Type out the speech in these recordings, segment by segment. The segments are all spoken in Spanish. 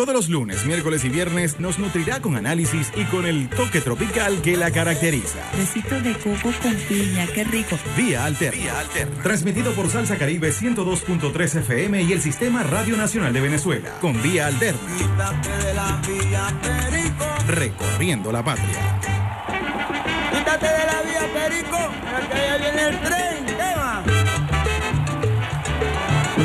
Todos los lunes, miércoles y viernes nos nutrirá con análisis y con el toque tropical que la caracteriza. Besitos de coco con piña, qué rico. Vía Alterna. Transmitido por Salsa Caribe 102.3 FM y el Sistema Radio Nacional de Venezuela. Con Vía Alterna. Recorriendo la patria. Quítate de la vía, Perico, que ya viene el tren,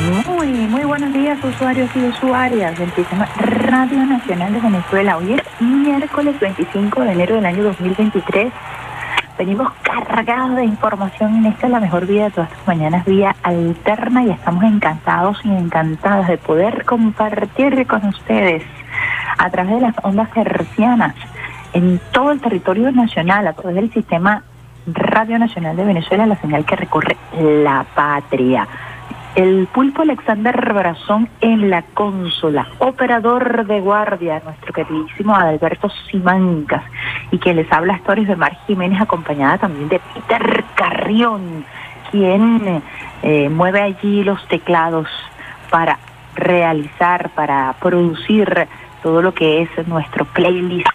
Muy, muy buenos días usuarios y usuarias del Sistema Radio Nacional de Venezuela. Hoy es miércoles 25 de enero del año 2023. Venimos cargados de información en esta la mejor vida de todas las mañanas, vía alterna y estamos encantados y encantadas de poder compartir con ustedes a través de las ondas hercianas en todo el territorio nacional, a través del Sistema Radio Nacional de Venezuela, la señal que recorre la patria el pulpo Alexander Brazón en la consola, operador de guardia, nuestro queridísimo Adalberto Simancas, y que les habla Stories de Mar Jiménez, acompañada también de Peter Carrión, quien eh, mueve allí los teclados para realizar, para producir todo lo que es nuestro playlist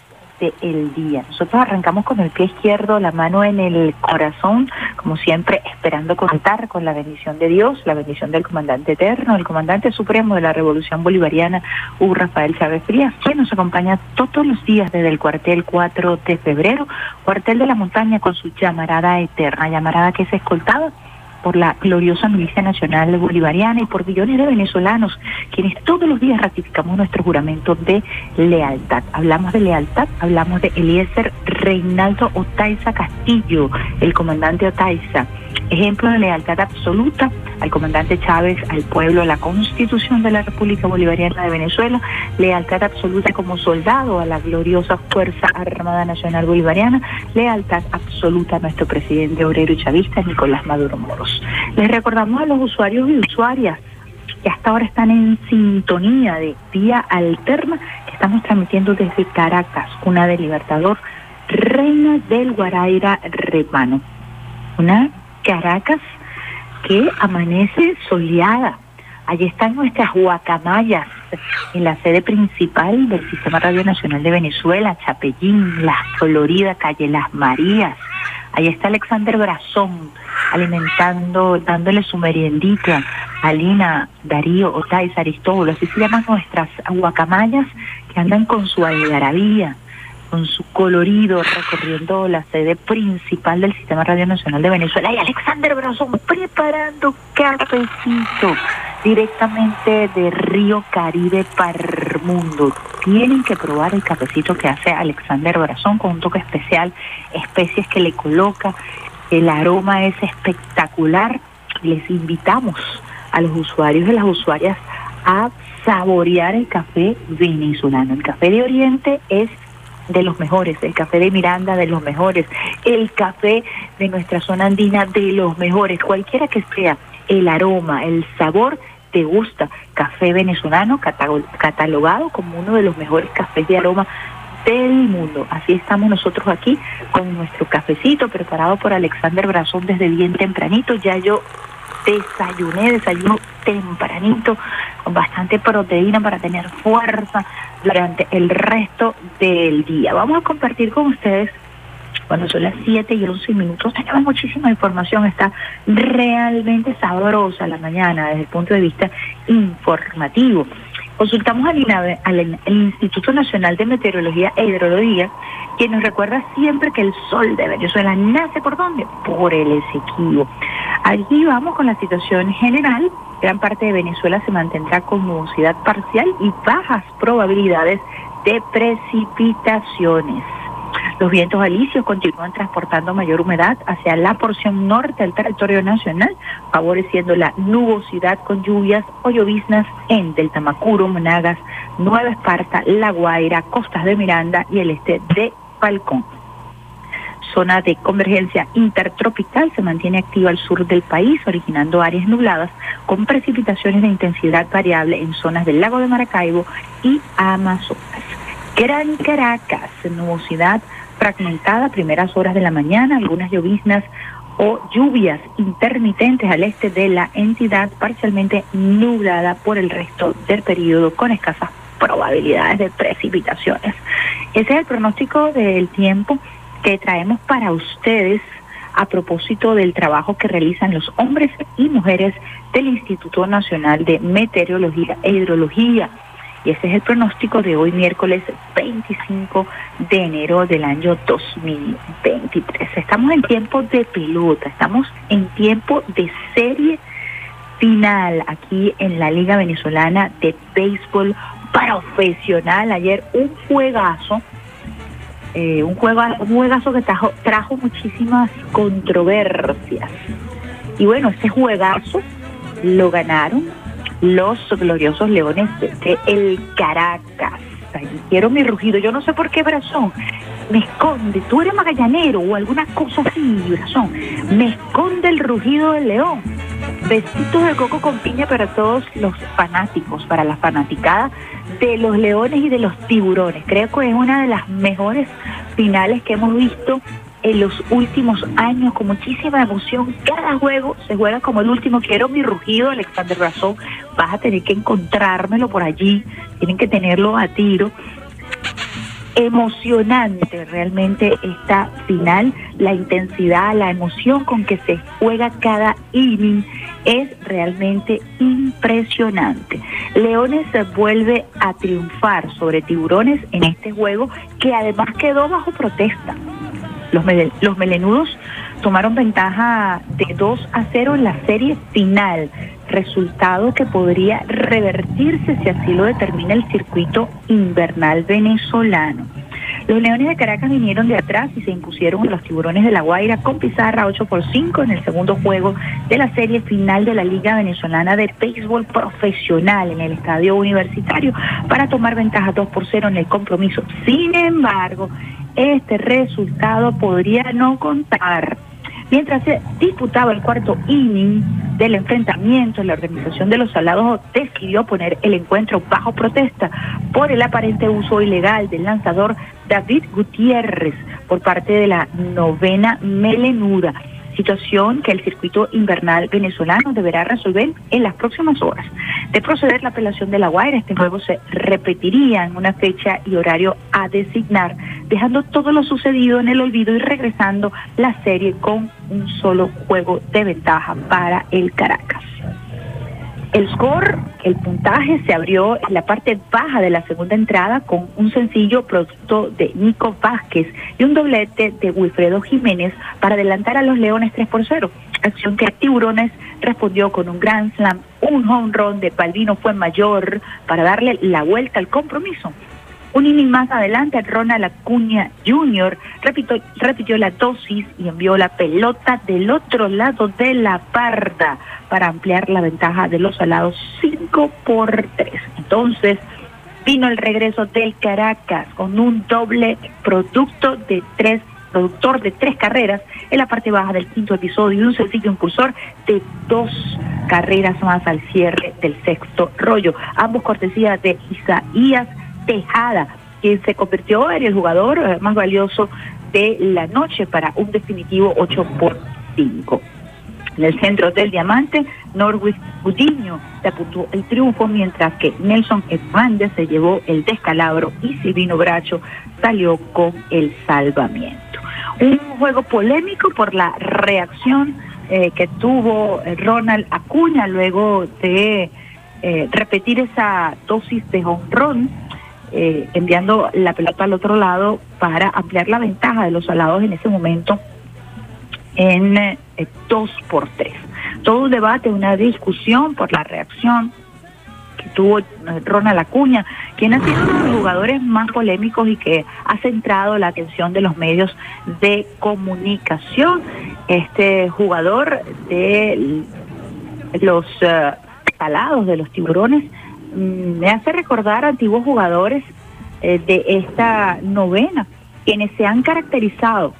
el día. Nosotros arrancamos con el pie izquierdo, la mano en el corazón, como siempre, esperando contar con la bendición de Dios, la bendición del comandante eterno, el comandante supremo de la Revolución Bolivariana, Hugo Rafael Chávez Frías, que nos acompaña todos los días desde el cuartel 4 de febrero, cuartel de la montaña con su llamarada eterna, llamarada que es escoltada por la gloriosa milicia nacional bolivariana y por millones de venezolanos, quienes todos los días ratificamos nuestro juramento de lealtad. Hablamos de lealtad, hablamos de Eliezer Reinaldo Otaiza Castillo, el comandante Otaiza, ejemplo de lealtad absoluta al comandante Chávez, al pueblo, a la constitución de la República Bolivariana de Venezuela, lealtad absoluta como soldado a la gloriosa Fuerza Armada Nacional Bolivariana, lealtad absoluta a nuestro presidente obrero y chavista, Nicolás Maduro Moros. Les recordamos a los usuarios y usuarias que hasta ahora están en sintonía de vía alterna que estamos transmitiendo desde Caracas, una de Libertador, Reina del Guaraira Repano. Una Caracas que amanece soleada. Allí están nuestras guacamayas en la sede principal del Sistema Radio Nacional de Venezuela, Chapellín, La Florida, Calle Las Marías. Ahí está Alexander Brazón alimentando, dándole su meriendita a Lina, Darío, Otais, Aristóbulo, así se llaman nuestras guacamayas que andan con su algarabía, con su colorido, recorriendo la sede principal del Sistema Radio Nacional de Venezuela. Y Alexander Brazón preparando cafecito directamente de Río Caribe para el mundo. Tienen que probar el cafecito que hace Alexander Brazón con un toque especial, especies que le coloca. El aroma es espectacular. Les invitamos a los usuarios y las usuarias a saborear el café venezolano. El café de Oriente es de los mejores, el café de Miranda de los mejores, el café de nuestra zona andina de los mejores, cualquiera que sea el aroma, el sabor, te gusta. Café venezolano cata- catalogado como uno de los mejores cafés de aroma del mundo. Así estamos nosotros aquí con nuestro cafecito preparado por Alexander Brazón desde bien tempranito. Ya yo desayuné, desayuno tempranito, con bastante proteína para tener fuerza durante el resto del día. Vamos a compartir con ustedes, cuando son las 7 y 11 minutos, tenemos muchísima información, está realmente sabrosa la mañana desde el punto de vista informativo. Consultamos al, al Instituto Nacional de Meteorología e Hidrología, que nos recuerda siempre que el sol de Venezuela nace por dónde? Por el Esequibo. Allí vamos con la situación general. Gran parte de Venezuela se mantendrá con nubosidad parcial y bajas probabilidades de precipitaciones. Los vientos alisios continúan transportando mayor humedad hacia la porción norte del territorio nacional, favoreciendo la nubosidad con lluvias o lloviznas en Delta Macuro, Monagas, Nueva Esparta, La Guaira, costas de Miranda y el este de Falcón zona de convergencia intertropical se mantiene activa al sur del país, originando áreas nubladas con precipitaciones de intensidad variable en zonas del lago de Maracaibo y Amazonas. Gran Caracas, nubosidad fragmentada, primeras horas de la mañana, algunas lloviznas o lluvias intermitentes al este de la entidad, parcialmente nublada por el resto del periodo con escasas probabilidades de precipitaciones. Ese es el pronóstico del tiempo que traemos para ustedes a propósito del trabajo que realizan los hombres y mujeres del Instituto Nacional de Meteorología e Hidrología. Y ese es el pronóstico de hoy, miércoles 25 de enero del año 2023. Estamos en tiempo de pelota, estamos en tiempo de serie final aquí en la Liga Venezolana de Béisbol Profesional. Ayer un juegazo eh, un, juego, un juegazo que trajo, trajo muchísimas controversias. Y bueno, ese juegazo lo ganaron los gloriosos leones de, El Caracas. quiero mi rugido, yo no sé por qué Brazón me esconde, tú eres magallanero o alguna cosa así, Brazón, me esconde el rugido del león. Besitos de coco con piña para todos los fanáticos, para la fanaticada de los leones y de los tiburones. Creo que es una de las mejores finales que hemos visto en los últimos años con muchísima emoción. Cada juego se juega como el último. Quiero mi rugido, Alexander Razón. Vas a tener que encontrármelo por allí. Tienen que tenerlo a tiro emocionante realmente esta final, la intensidad, la emoción con que se juega cada inning es realmente impresionante. Leones vuelve a triunfar sobre tiburones en este juego que además quedó bajo protesta. Los, los melenudos tomaron ventaja de 2 a 0 en la serie final, resultado que podría revertirse si así lo determina el circuito invernal venezolano. Los Leones de Caracas vinieron de atrás y se impusieron a los Tiburones de La Guaira con pizarra 8 por 5 en el segundo juego de la serie final de la Liga Venezolana de Béisbol Profesional en el Estadio Universitario para tomar ventaja 2 por 0 en el compromiso. Sin embargo, este resultado podría no contar Mientras se disputaba el cuarto inning del enfrentamiento, la organización de los salados decidió poner el encuentro bajo protesta por el aparente uso ilegal del lanzador David Gutiérrez por parte de la novena melenuda situación que el circuito invernal venezolano deberá resolver en las próximas horas. De proceder la apelación de la Guaira, este juego se repetiría en una fecha y horario a designar, dejando todo lo sucedido en el olvido y regresando la serie con un solo juego de ventaja para el Caracas. El score, el puntaje, se abrió en la parte baja de la segunda entrada con un sencillo producto de Nico Vázquez y un doblete de Wilfredo Jiménez para adelantar a los Leones 3 por 0. Acción que Tiburones respondió con un Grand Slam, un home run de Palvino fue mayor para darle la vuelta al compromiso. Un inning más adelante, Ronald Acuña Jr. Repitió, la dosis y envió la pelota del otro lado de la parda para ampliar la ventaja de los alados 5 por 3. Entonces, vino el regreso del Caracas con un doble producto de tres productor de tres carreras en la parte baja del quinto episodio y un sencillo impulsor de dos carreras más al cierre del sexto rollo. Ambos cortesías de Isaías Tejada, quien se convirtió en el jugador eh, más valioso de la noche para un definitivo 8 por 5. En el centro del diamante, Norwich Gudiño se apuntó el triunfo, mientras que Nelson Hernández se llevó el descalabro y Silvino Bracho salió con el salvamiento. Un juego polémico por la reacción eh, que tuvo Ronald Acuña luego de eh, repetir esa dosis de honrón eh, enviando la pelota al otro lado para ampliar la ventaja de los alados en ese momento en eh, dos por tres. Todo un debate, una discusión por la reacción que tuvo eh, Ronald Acuña, quien ha sido uno de los jugadores más polémicos y que ha centrado la atención de los medios de comunicación. Este jugador de los uh, salados de los tiburones me hace recordar a antiguos jugadores eh, de esta novena, quienes se han caracterizado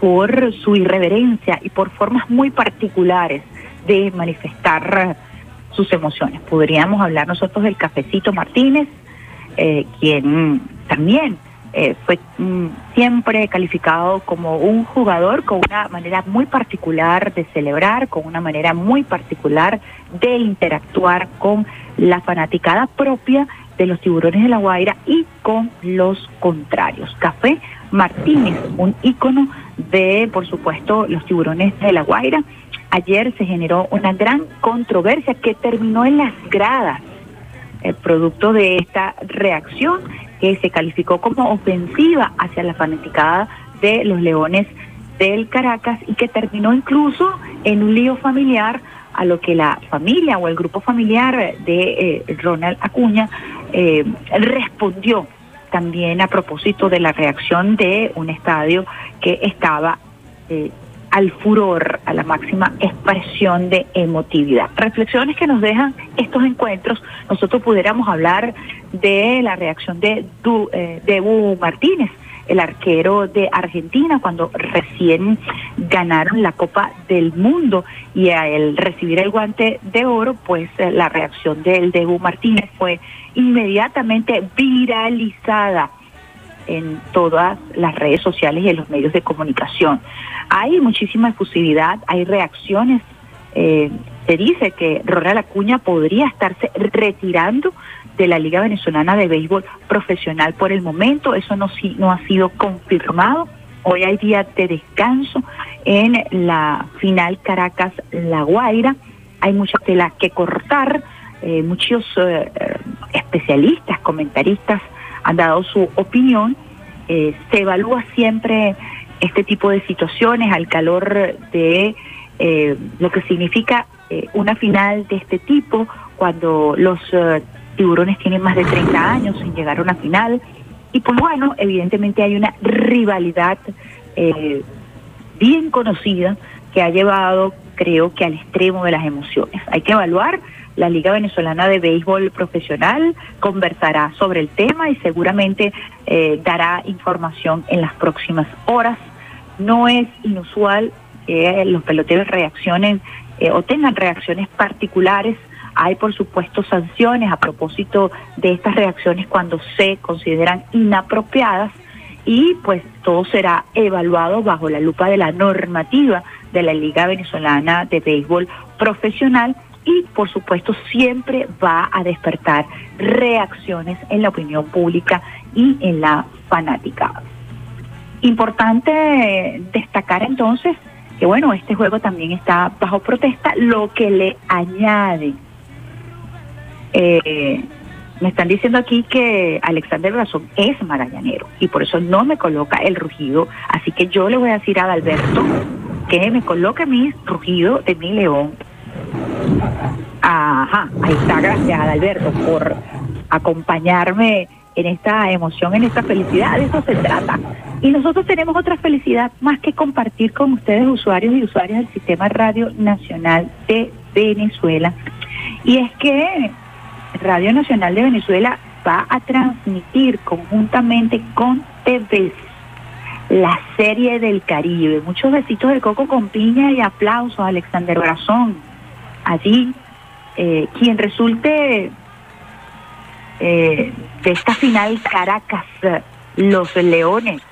por su irreverencia y por formas muy particulares de manifestar sus emociones. Podríamos hablar nosotros del cafecito Martínez, eh, quien también eh, fue mm, siempre calificado como un jugador con una manera muy particular de celebrar, con una manera muy particular de interactuar con la fanaticada propia de los tiburones de la Guaira y con los contrarios. Café Martínez, un ícono de, por supuesto, los tiburones de la Guaira. Ayer se generó una gran controversia que terminó en las gradas, el producto de esta reacción que se calificó como ofensiva hacia la fanaticada de los Leones del Caracas y que terminó incluso en un lío familiar a lo que la familia o el grupo familiar de eh, Ronald Acuña eh, respondió también a propósito de la reacción de un estadio que estaba eh, al furor, a la máxima expresión de emotividad. Reflexiones que nos dejan estos encuentros. Nosotros pudiéramos hablar de la reacción de, du, eh, de Martínez, el arquero de Argentina, cuando recién ganaron la Copa del Mundo y al recibir el guante de oro, pues eh, la reacción del Debu Martínez fue inmediatamente viralizada en todas las redes sociales y en los medios de comunicación. Hay muchísima efusividad, hay reacciones. Eh, se dice que Ronald Acuña podría estarse retirando de la Liga Venezolana de Béisbol Profesional por el momento. Eso no, no ha sido confirmado. Hoy hay día de descanso en la final Caracas-La Guaira. Hay mucha tela que cortar. Eh, muchos eh, especialistas, comentaristas han dado su opinión. Eh, se evalúa siempre este tipo de situaciones al calor de eh, lo que significa eh, una final de este tipo cuando los tiburones tienen más de 30 años sin llegar a una final. Y pues bueno, evidentemente hay una rivalidad bien conocida que ha llevado, creo que al extremo de las emociones. Hay que evaluar la Liga Venezolana de Béisbol Profesional conversará sobre el tema y seguramente eh, dará información en las próximas horas. No es inusual que los peloteros reaccionen eh, o tengan reacciones particulares. Hay, por supuesto, sanciones a propósito de estas reacciones cuando se consideran inapropiadas y pues todo será evaluado bajo la lupa de la normativa de la Liga Venezolana de Béisbol Profesional y por supuesto siempre va a despertar reacciones en la opinión pública y en la fanática. Importante destacar entonces que bueno, este juego también está bajo protesta, lo que le añade. Eh, me están diciendo aquí que Alexander Razón es magallanero y por eso no me coloca el rugido, así que yo le voy a decir a Alberto que me coloque mi rugido de mi león Ajá, ahí está, gracias Alberto por acompañarme en esta emoción, en esta felicidad, de eso se trata. Y nosotros tenemos otra felicidad más que compartir con ustedes, usuarios y usuarias del Sistema Radio Nacional de Venezuela. Y es que Radio Nacional de Venezuela va a transmitir conjuntamente con TV la serie del Caribe. Muchos besitos de coco con piña y aplausos, Alexander Brazón allí eh, quien resulte eh, de esta final Caracas, los leones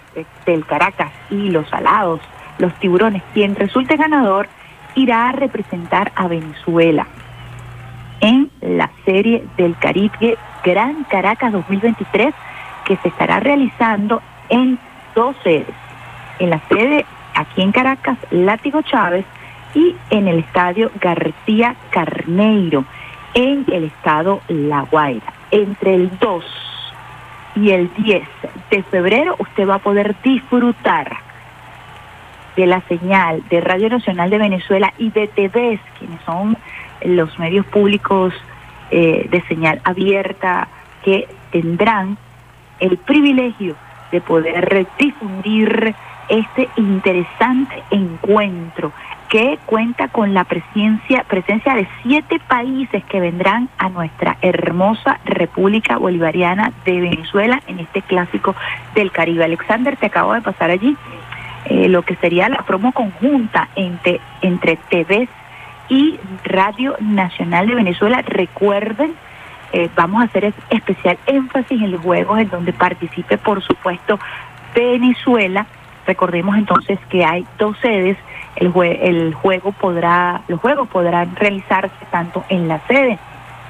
del Caracas y los alados, los tiburones, quien resulte ganador irá a representar a Venezuela en la serie del Caribe Gran Caracas 2023 que se estará realizando en dos sedes. En la sede aquí en Caracas, Látigo Chávez, y en el estadio García Carneiro, en el estado La Guaira. Entre el 2 y el 10 de febrero usted va a poder disfrutar de la señal de Radio Nacional de Venezuela y de TVs, quienes son los medios públicos eh, de señal abierta que tendrán el privilegio de poder difundir este interesante encuentro que cuenta con la presencia, presencia de siete países que vendrán a nuestra hermosa República Bolivariana de Venezuela en este clásico del Caribe. Alexander, te acabo de pasar allí eh, lo que sería la promo conjunta entre, entre TV y Radio Nacional de Venezuela. Recuerden, eh, vamos a hacer especial énfasis en los juegos en donde participe, por supuesto, Venezuela. Recordemos entonces que hay dos sedes. El, el juego podrá, los juegos podrán realizarse tanto en la sede,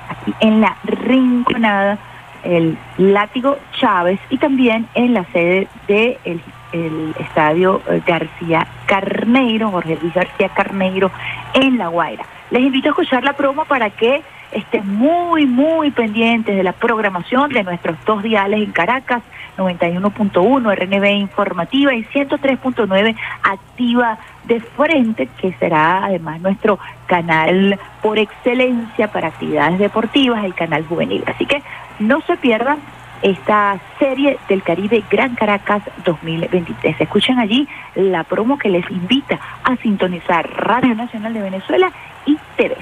aquí en la Rinconada, el Látigo Chávez y también en la sede del de el estadio eh, García Carneiro, Jorge Luis García Carneiro, en La Guaira. Les invito a escuchar la promo para que estén muy, muy pendientes de la programación de nuestros dos diales en Caracas, 91.1 RNB informativa y 103.9 activa de frente, que será además nuestro canal por excelencia para actividades deportivas, el canal juvenil. Así que no se pierdan esta serie del Caribe Gran Caracas 2023. Escuchen allí la promo que les invita a sintonizar Radio Nacional de Venezuela y TV.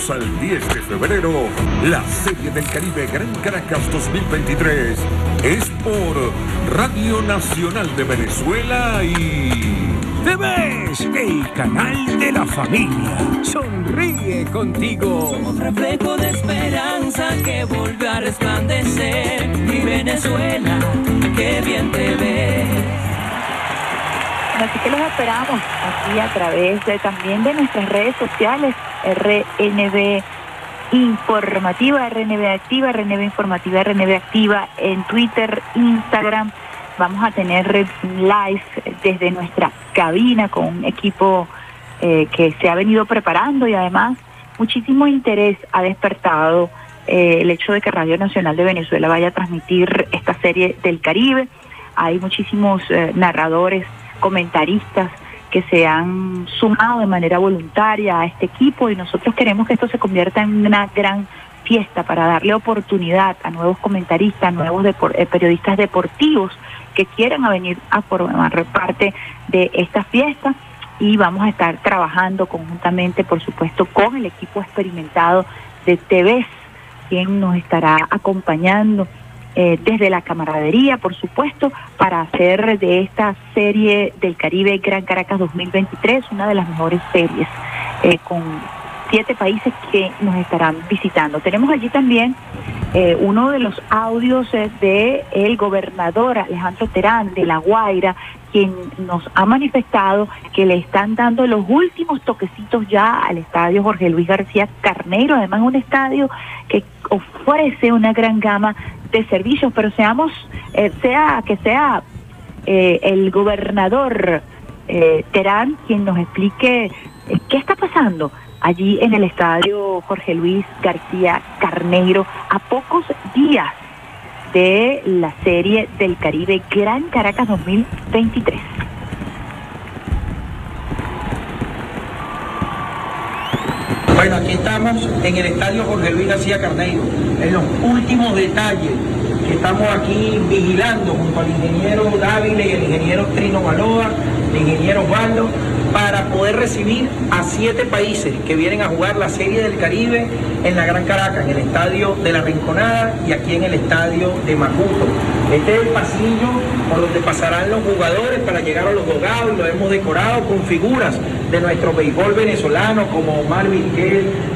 2 al 10 de febrero, la Serie del Caribe Gran Caracas 2023 es por Radio Nacional de Venezuela y... ves! el canal de la familia. Sonríe contigo. Un reflejo de esperanza que vuelve a resplandecer. Mi Venezuela, qué bien te Así que los esperamos aquí a través de, también de nuestras redes sociales, RNB Informativa, RNB Activa, RNB Informativa, RNB Activa en Twitter, Instagram. Vamos a tener live desde nuestra cabina con un equipo eh, que se ha venido preparando y además muchísimo interés ha despertado eh, el hecho de que Radio Nacional de Venezuela vaya a transmitir esta serie del Caribe. Hay muchísimos eh, narradores comentaristas que se han sumado de manera voluntaria a este equipo y nosotros queremos que esto se convierta en una gran fiesta para darle oportunidad a nuevos comentaristas, nuevos eh, periodistas deportivos que quieran venir a formar parte de esta fiesta. Y vamos a estar trabajando conjuntamente, por supuesto, con el equipo experimentado de TVs, quien nos estará acompañando eh, desde la camaradería, por supuesto, para hacer de esta serie del Caribe Gran Caracas 2023 una de las mejores series, eh, con siete países que nos estarán visitando. Tenemos allí también eh, uno de los audios de el gobernador Alejandro Terán de La Guaira, quien nos ha manifestado que le están dando los últimos toquecitos ya al estadio Jorge Luis García Carneiro, además un estadio que ofrece una gran gama de servicios, pero seamos, eh, sea que sea eh, el gobernador eh, Terán quien nos explique qué está pasando allí en el estadio Jorge Luis García Carneiro a pocos días de la serie del Caribe Gran Caracas 2023. Bueno, aquí estamos en el estadio Jorge Luis García Carneiro, en los últimos detalles que estamos aquí vigilando junto al ingeniero Dávila y el ingeniero Trino Baloa, el ingeniero Osvaldo, para poder recibir a siete países que vienen a jugar la Serie del Caribe en la Gran Caracas, en el estadio de la Rinconada y aquí en el estadio de Macuto. Este es el pasillo por donde pasarán los jugadores para llegar a los dogados lo hemos decorado con figuras de nuestro béisbol venezolano como Omar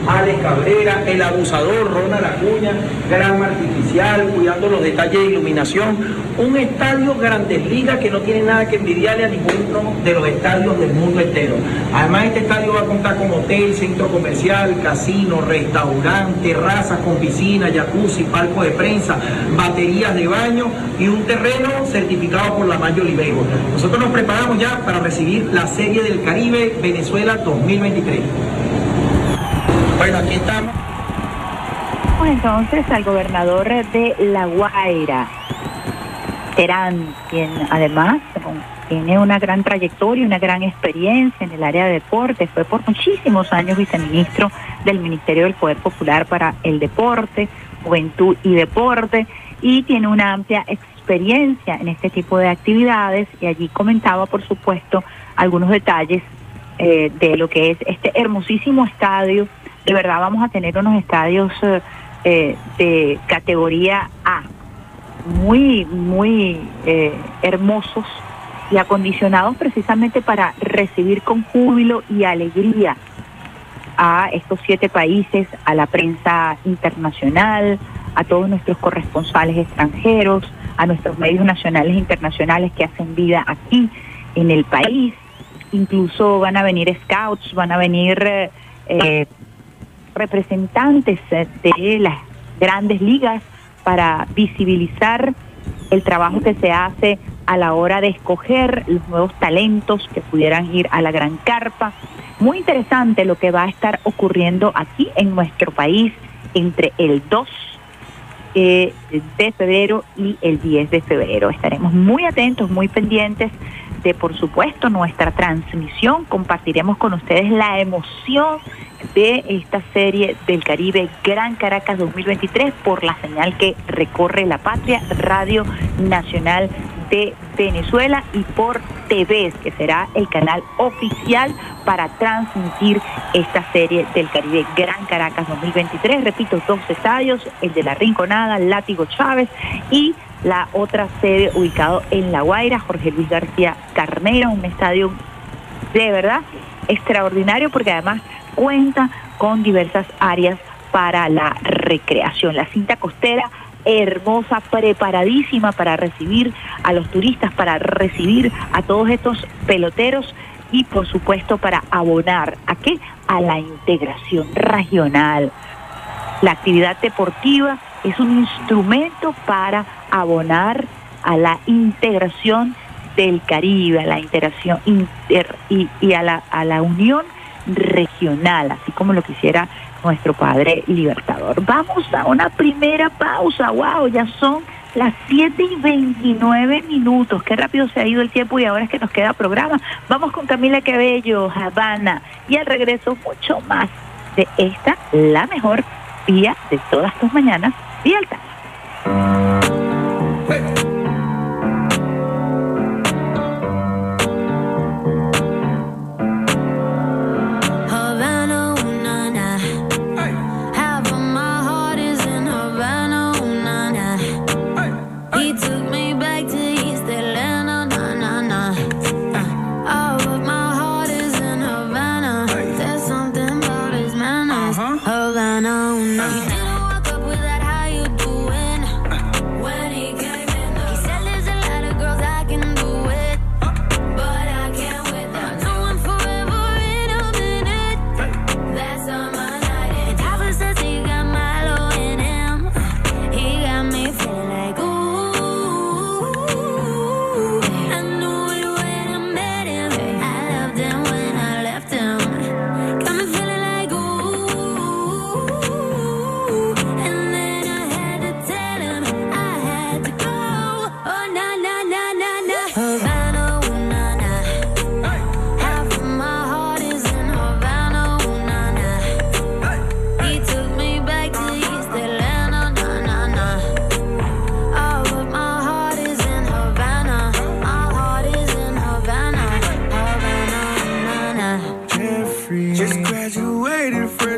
Alex Cabrera, el abusador Ronald Acuña, gran artificial, cuidando los detalles de iluminación. Un estadio Grandes Ligas que no tiene nada que envidiarle a ninguno de los estadios del mundo entero. Además, este estadio va a contar con hotel, centro comercial, casino, restaurante, terrazas con piscina, jacuzzi, palco de prensa, baterías de baño y un terreno certificado por la Baseball. Nosotros nos preparamos ya para recibir la Serie del Caribe Venezuela 2023. Bueno, aquí estamos. Entonces al gobernador de La Guaira, Terán, quien además tiene una gran trayectoria, una gran experiencia en el área de deporte, fue por muchísimos años viceministro del Ministerio del Poder Popular para el Deporte, Juventud y Deporte, y tiene una amplia experiencia en este tipo de actividades y allí comentaba, por supuesto, algunos detalles eh, de lo que es este hermosísimo estadio. De verdad vamos a tener unos estadios eh, eh, de categoría A, muy, muy hermosos y acondicionados precisamente para recibir con júbilo y alegría a estos siete países, a la prensa internacional, a todos nuestros corresponsales extranjeros, a nuestros medios nacionales e internacionales que hacen vida aquí en el país. Incluso van a venir scouts, van a venir eh, representantes de las grandes ligas para visibilizar el trabajo que se hace a la hora de escoger los nuevos talentos que pudieran ir a la gran carpa. Muy interesante lo que va a estar ocurriendo aquí en nuestro país entre el 2 eh, de febrero y el 10 de febrero. Estaremos muy atentos, muy pendientes de, por supuesto, nuestra transmisión. Compartiremos con ustedes la emoción de esta serie del Caribe Gran Caracas 2023 por la señal que recorre la patria, Radio Nacional de Venezuela y por TV, que será el canal oficial para transmitir esta serie del Caribe Gran Caracas 2023. Repito, dos estadios, el de la Rinconada, Látigo Chávez y la otra sede ubicado en La Guaira, Jorge Luis García Carnero, un estadio de verdad extraordinario porque además cuenta con diversas áreas para la recreación. La cinta costera hermosa, preparadísima para recibir a los turistas, para recibir a todos estos peloteros y por supuesto para abonar a qué? A la integración regional. La actividad deportiva es un instrumento para abonar a la integración del Caribe, a la integración inter y, a, la, a la unión regional, así como lo quisiera nuestro Padre Libertador. Vamos a una primera pausa. ¡Wow! Ya son las 7 y 29 minutos. Qué rápido se ha ido el tiempo y ahora es que nos queda programa. Vamos con Camila Cabello, Habana. Y al regreso, mucho más de esta, la mejor vía de todas tus mañanas, Vía. Sintonía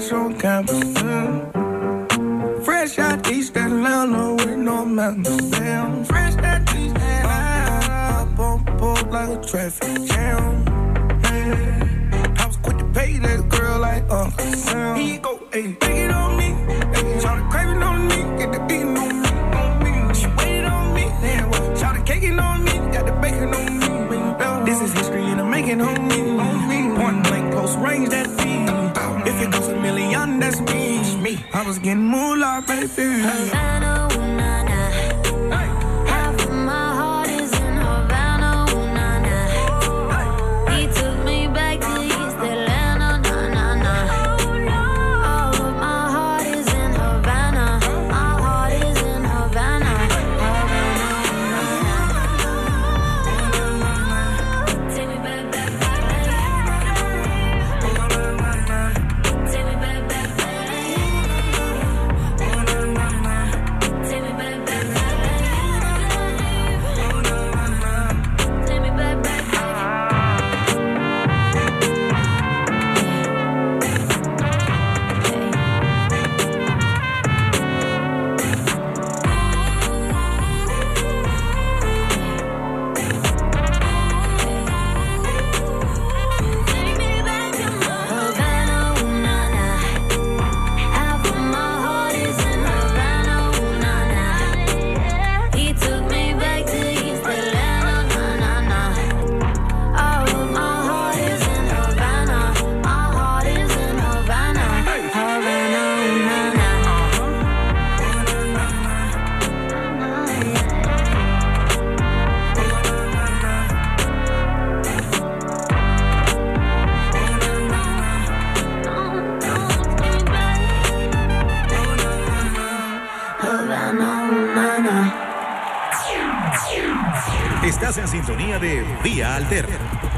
that's on campus. Mm. Fresh out East Atlanta with no mountains. Fresh out East Atlanta. Up on board like a traffic jam. Mm. I was quick to pay that girl like Uncle uh, Sam. Here you go, ayy, take it on me. Ayy, shout craving on me, get the beating on me, on me. She waited on me, damn, shout caking on me, got the bacon on me. This is history and I'm making homie. Point blank, close range, that feed. If it goes a million, that's me. me. I was getting moolah, baby. Havana, ooh, nah, nah.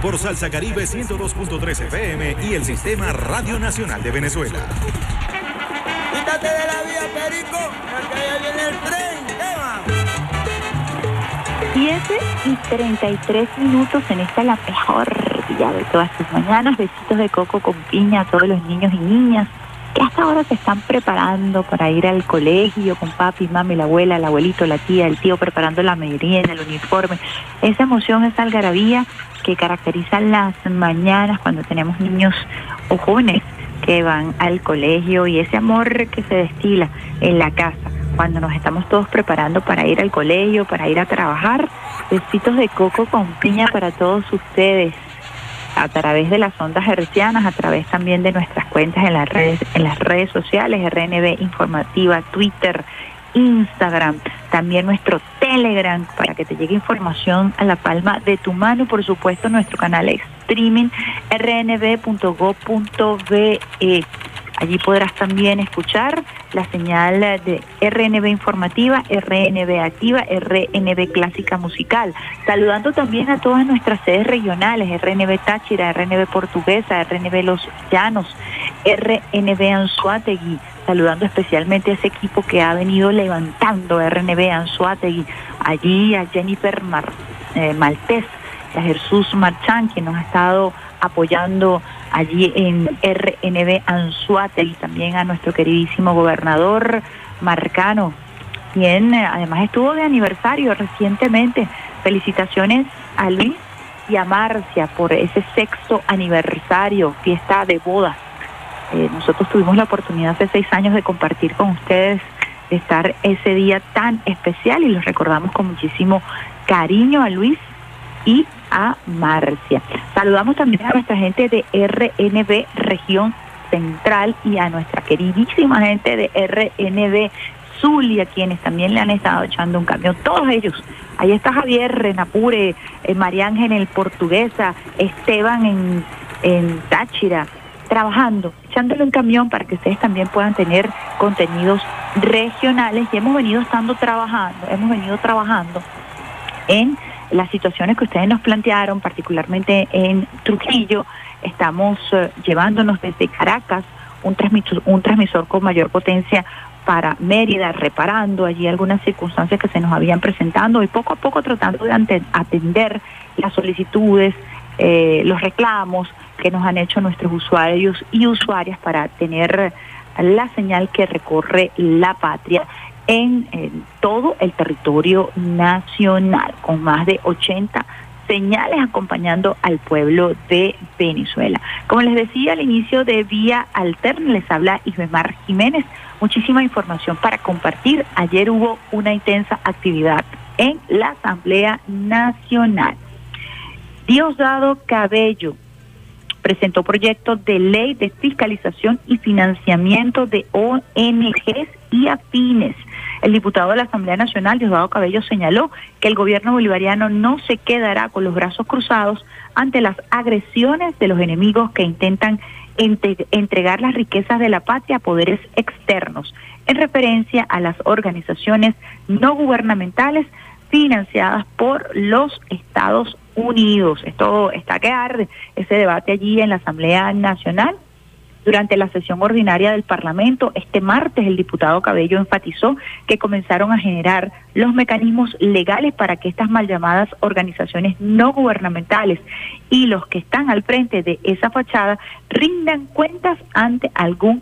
Por Salsa Caribe 102.3 FM y el Sistema Radio Nacional de Venezuela. Quítate de la vía, Perico, que ya viene el tren. ¿Qué va? 7 y 33 minutos en esta la mejor día de todas tus mañanas. Besitos de coco con piña a todos los niños y niñas que hasta ahora se están preparando para ir al colegio con papi, mami, la abuela, el abuelito, la tía, el tío preparando la merienda, el uniforme. Esa emoción, esa algarabía que caracteriza las mañanas cuando tenemos niños o jóvenes que van al colegio y ese amor que se destila en la casa cuando nos estamos todos preparando para ir al colegio, para ir a trabajar. Besitos de coco con piña para todos ustedes a través de las ondas hercianas, a través también de nuestras cuentas en las redes, en las redes sociales, RNB Informativa, Twitter, Instagram, también nuestro Telegram para que te llegue información a la palma de tu mano, por supuesto nuestro canal streaming rnb.go.be. Allí podrás también escuchar la señal de RNB informativa, RNB activa, RNB clásica musical. Saludando también a todas nuestras sedes regionales, RNB Táchira, RNB Portuguesa, RNB Los Llanos, RNB Anzuategui. Saludando especialmente a ese equipo que ha venido levantando RNB Anzuategui. Allí a Jennifer Mar, eh, a Jesús Marchán, quien nos ha estado apoyando allí en RNB Anzuate y también a nuestro queridísimo gobernador Marcano, quien eh, además estuvo de aniversario recientemente. Felicitaciones a Luis y a Marcia por ese sexto aniversario, fiesta de bodas. Eh, nosotros tuvimos la oportunidad hace seis años de compartir con ustedes, de estar ese día tan especial y los recordamos con muchísimo cariño a Luis y a Marcia. Saludamos también a nuestra gente de RNB Región Central y a nuestra queridísima gente de RNB Zulia, quienes también le han estado echando un cambio. Todos ellos. Ahí está Javier Renapure, eh, María Ángel en Portuguesa, Esteban en, en Táchira, trabajando, echándole un camión para que ustedes también puedan tener contenidos regionales. Y hemos venido estando trabajando, hemos venido trabajando en las situaciones que ustedes nos plantearon, particularmente en Trujillo, estamos eh, llevándonos desde Caracas un transmisor, un transmisor con mayor potencia para Mérida, reparando allí algunas circunstancias que se nos habían presentado y poco a poco tratando de atender las solicitudes, eh, los reclamos que nos han hecho nuestros usuarios y usuarias para tener la señal que recorre la patria en, todo el territorio nacional, con más de 80 señales acompañando al pueblo de Venezuela. Como les decía al inicio de Vía Alterna, les habla Isbemar Jiménez. Muchísima información para compartir. Ayer hubo una intensa actividad en la Asamblea Nacional. Diosdado Cabello presentó proyectos de ley de fiscalización y financiamiento de ONGs y afines. El diputado de la Asamblea Nacional, Diosdado Cabello, señaló que el gobierno bolivariano no se quedará con los brazos cruzados ante las agresiones de los enemigos que intentan entregar las riquezas de la patria a poderes externos, en referencia a las organizaciones no gubernamentales financiadas por los Estados Unidos. Esto está que arde, ese debate allí en la Asamblea Nacional durante la sesión ordinaria del Parlamento, este martes el diputado Cabello enfatizó que comenzaron a generar los mecanismos legales para que estas mal llamadas organizaciones no gubernamentales y los que están al frente de esa fachada rindan cuentas ante algún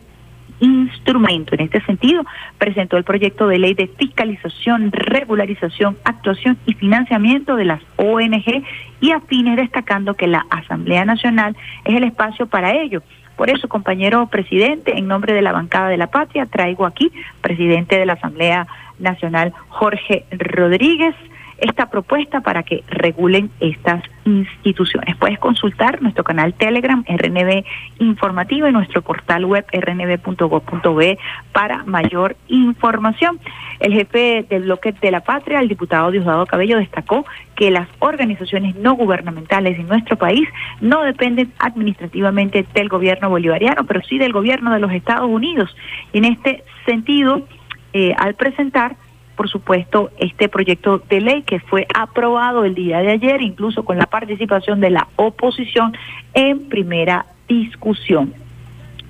instrumento. En este sentido, presentó el proyecto de ley de fiscalización, regularización, actuación y financiamiento de las ONG y afines, destacando que la Asamblea Nacional es el espacio para ello. Por eso, compañero presidente, en nombre de la bancada de la patria, traigo aquí, presidente de la Asamblea Nacional, Jorge Rodríguez, esta propuesta para que regulen estas instituciones. Puedes consultar nuestro canal Telegram RNB Informativo y nuestro portal web rnb.gov.be para mayor información. El jefe del bloque de la patria, el diputado Diosdado Cabello, destacó que las organizaciones no gubernamentales en nuestro país no dependen administrativamente del gobierno bolivariano, pero sí del gobierno de los Estados Unidos. En este sentido, eh, al presentar por supuesto, este proyecto de ley que fue aprobado el día de ayer, incluso con la participación de la oposición en primera discusión.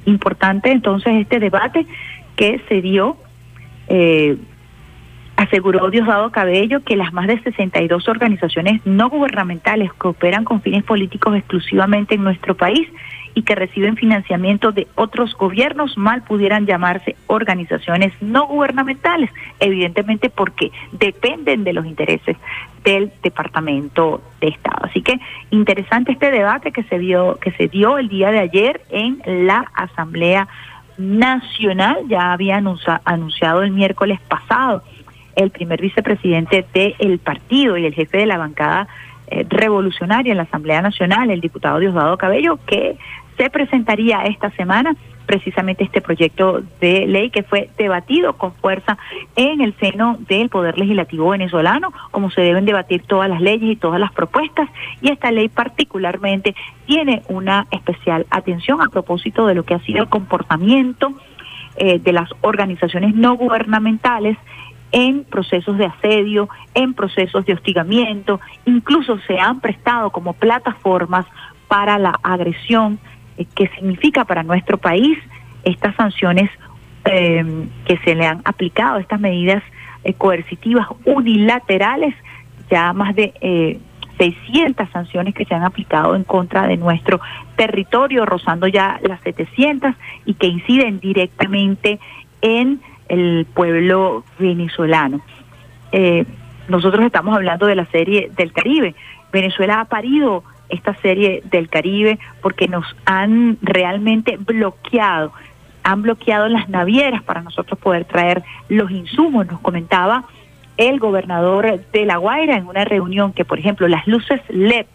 Importante entonces este debate que se dio. Eh, aseguró Diosdado Cabello que las más de 62 organizaciones no gubernamentales que operan con fines políticos exclusivamente en nuestro país y que reciben financiamiento de otros gobiernos mal pudieran llamarse organizaciones no gubernamentales, evidentemente porque dependen de los intereses del Departamento de Estado. Así que interesante este debate que se dio que se dio el día de ayer en la Asamblea Nacional, ya había anunciado el miércoles pasado el primer vicepresidente del partido y el jefe de la bancada eh, revolucionaria en la Asamblea Nacional, el diputado Diosdado Cabello, que se presentaría esta semana precisamente este proyecto de ley que fue debatido con fuerza en el seno del Poder Legislativo venezolano, como se deben debatir todas las leyes y todas las propuestas, y esta ley particularmente tiene una especial atención a propósito de lo que ha sido el comportamiento eh, de las organizaciones no gubernamentales en procesos de asedio, en procesos de hostigamiento, incluso se han prestado como plataformas para la agresión eh, que significa para nuestro país estas sanciones em, que se le han aplicado, estas medidas eh, coercitivas unilaterales, ya más de eh, 600 sanciones que se han aplicado en contra de nuestro territorio, rozando ya las 700 y que inciden directamente en el pueblo venezolano. Eh, nosotros estamos hablando de la serie del Caribe. Venezuela ha parido esta serie del Caribe porque nos han realmente bloqueado, han bloqueado las navieras para nosotros poder traer los insumos. Nos comentaba el gobernador de La Guaira en una reunión que, por ejemplo, las luces LED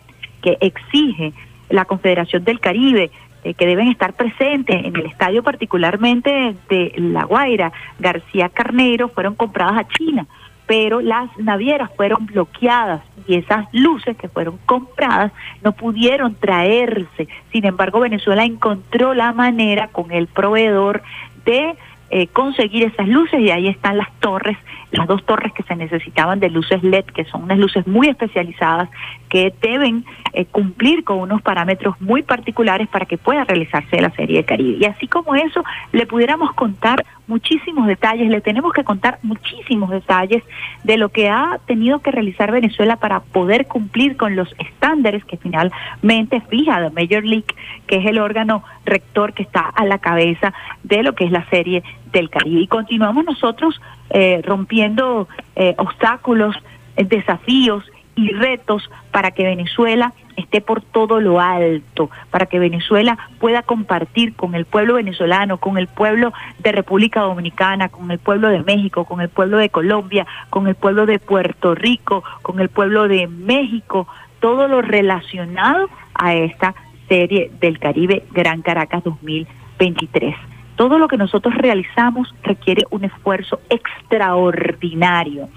que exige la Confederación del Caribe eh, que deben estar presentes en el estadio particularmente de La Guaira, García Carnero, fueron compradas a China pero las navieras fueron bloqueadas y esas luces que fueron compradas no pudieron traerse. Sin embargo, Venezuela encontró la manera con el proveedor de eh, conseguir esas luces y ahí están las torres, las dos torres que se necesitaban de luces LED, que son unas luces muy especializadas que deben eh, cumplir con unos parámetros muy particulares para que pueda realizarse la Serie de Caribe. Y así como eso, le pudiéramos contar muchísimos detalles, le tenemos que contar muchísimos detalles de lo que ha tenido que realizar Venezuela para poder cumplir con los estándares que finalmente fija la Major League, que es el órgano rector que está a la cabeza de lo que es la Serie del Caribe. Y continuamos nosotros eh, rompiendo eh, obstáculos, eh, desafíos y retos para que Venezuela esté por todo lo alto, para que Venezuela pueda compartir con el pueblo venezolano, con el pueblo de República Dominicana, con el pueblo de México, con el pueblo de Colombia, con el pueblo de Puerto Rico, con el pueblo de México, todo lo relacionado a esta serie del Caribe Gran Caracas 2023. Todo lo que nosotros realizamos requiere un esfuerzo extraordinario.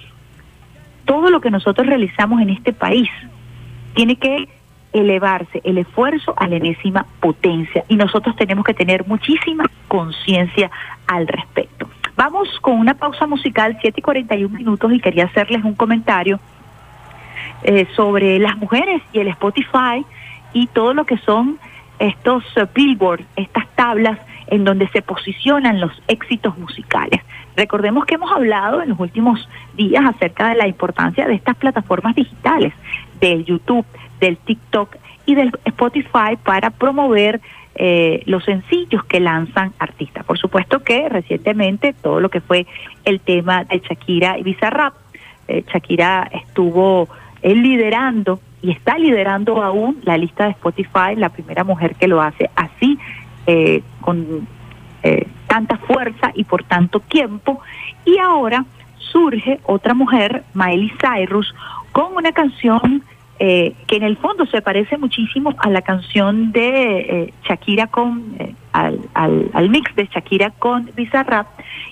Todo lo que nosotros realizamos en este país tiene que elevarse el esfuerzo a la enésima potencia y nosotros tenemos que tener muchísima conciencia al respecto. Vamos con una pausa musical, 7 y 41 minutos, y quería hacerles un comentario eh, sobre las mujeres y el Spotify y todo lo que son estos uh, billboards, estas tablas en donde se posicionan los éxitos musicales. Recordemos que hemos hablado en los últimos días acerca de la importancia de estas plataformas digitales, del YouTube, del TikTok y del Spotify para promover eh, los sencillos que lanzan artistas. Por supuesto que recientemente todo lo que fue el tema de Shakira y Bizarrap, eh, Shakira estuvo eh, liderando y está liderando aún la lista de Spotify, la primera mujer que lo hace así eh, con eh, tanta fuerza y por tanto tiempo. Y ahora surge otra mujer, Miley Cyrus, con una canción eh, que en el fondo se parece muchísimo a la canción de Shakira con, al, al, al, mix de Shakira con Bizarrap,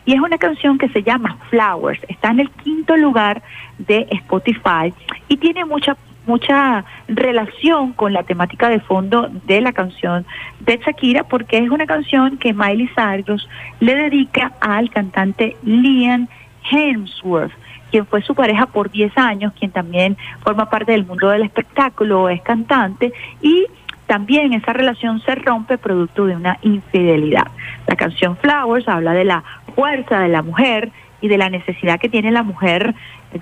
y es una canción que se llama Flowers, está en el quinto lugar de Spotify y tiene mucha mucha relación con la temática de fondo de la canción de Shakira porque es una canción que Miley Cyrus le dedica al cantante Liam Hemsworth quien fue su pareja por 10 años, quien también forma parte del mundo del espectáculo, es cantante y también esa relación se rompe producto de una infidelidad. La canción Flowers habla de la fuerza de la mujer y de la necesidad que tiene la mujer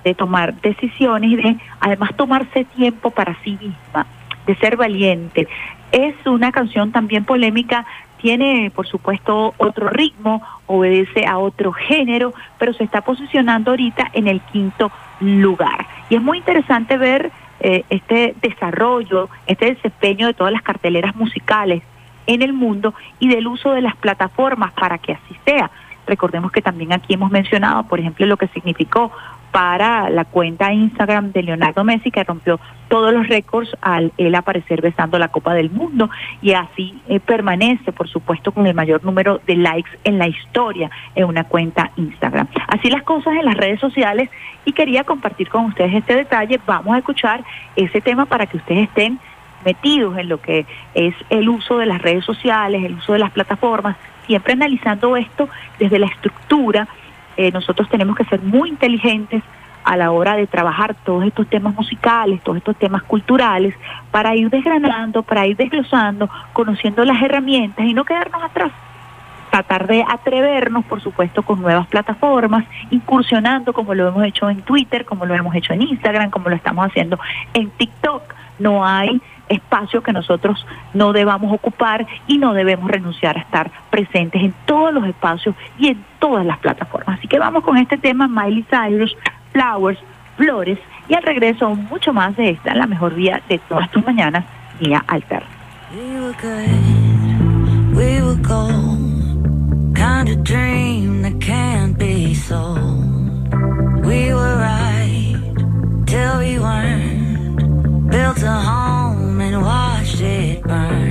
de tomar decisiones y de además tomarse tiempo para sí misma, de ser valiente. Es una canción también polémica, tiene por supuesto otro ritmo, obedece a otro género, pero se está posicionando ahorita en el quinto lugar. Y es muy interesante ver eh, este desarrollo, este desempeño de todas las carteleras musicales en el mundo y del uso de las plataformas para que así sea. Recordemos que también aquí hemos mencionado, por ejemplo, lo que significó para la cuenta Instagram de Leonardo Messi, que rompió todos los récords al él aparecer besando la Copa del Mundo y así eh, permanece, por supuesto, con el mayor número de likes en la historia en una cuenta Instagram. Así las cosas en las redes sociales y quería compartir con ustedes este detalle. Vamos a escuchar ese tema para que ustedes estén metidos en lo que es el uso de las redes sociales, el uso de las plataformas, siempre analizando esto desde la estructura eh, nosotros tenemos que ser muy inteligentes a la hora de trabajar todos estos temas musicales, todos estos temas culturales, para ir desgranando, para ir desglosando, conociendo las herramientas y no quedarnos atrás. Tratar de atrevernos, por supuesto, con nuevas plataformas, incursionando como lo hemos hecho en Twitter, como lo hemos hecho en Instagram, como lo estamos haciendo en TikTok. No hay espacio que nosotros no debamos ocupar y no debemos renunciar a estar presentes en todos los espacios y en todas las plataformas. Así que vamos con este tema, Miley Cyrus, Flowers, Flores, y al regreso mucho más de esta, la mejor vía de todas tus mañanas, vía alterna. We were right till we weren't. Built a home and watched it burn.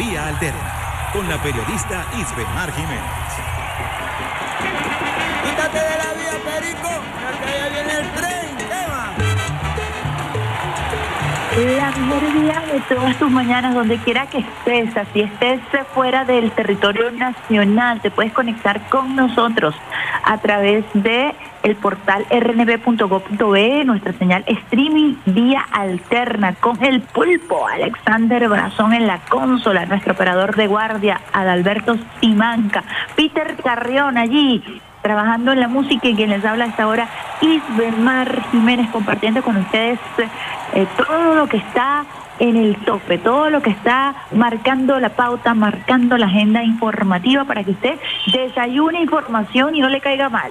Vía Alterna con la periodista Isbemar Jiménez. Quítate de la vía, Perico, que ya viene el tren, ¿qué va? La mejor día de todas tus mañanas, donde quiera que estés, así estés fuera del territorio nacional, te puedes conectar con nosotros a través de el portal rnb.gov.be, nuestra señal streaming vía alterna con el pulpo Alexander Brazón en la consola, nuestro operador de guardia Adalberto Simanca, Peter Carrión allí trabajando en la música y quien les habla a esta hora, Isbemar Jiménez, compartiendo con ustedes eh, todo lo que está en el tope, todo lo que está marcando la pauta, marcando la agenda informativa para que usted desayune información y no le caiga mal.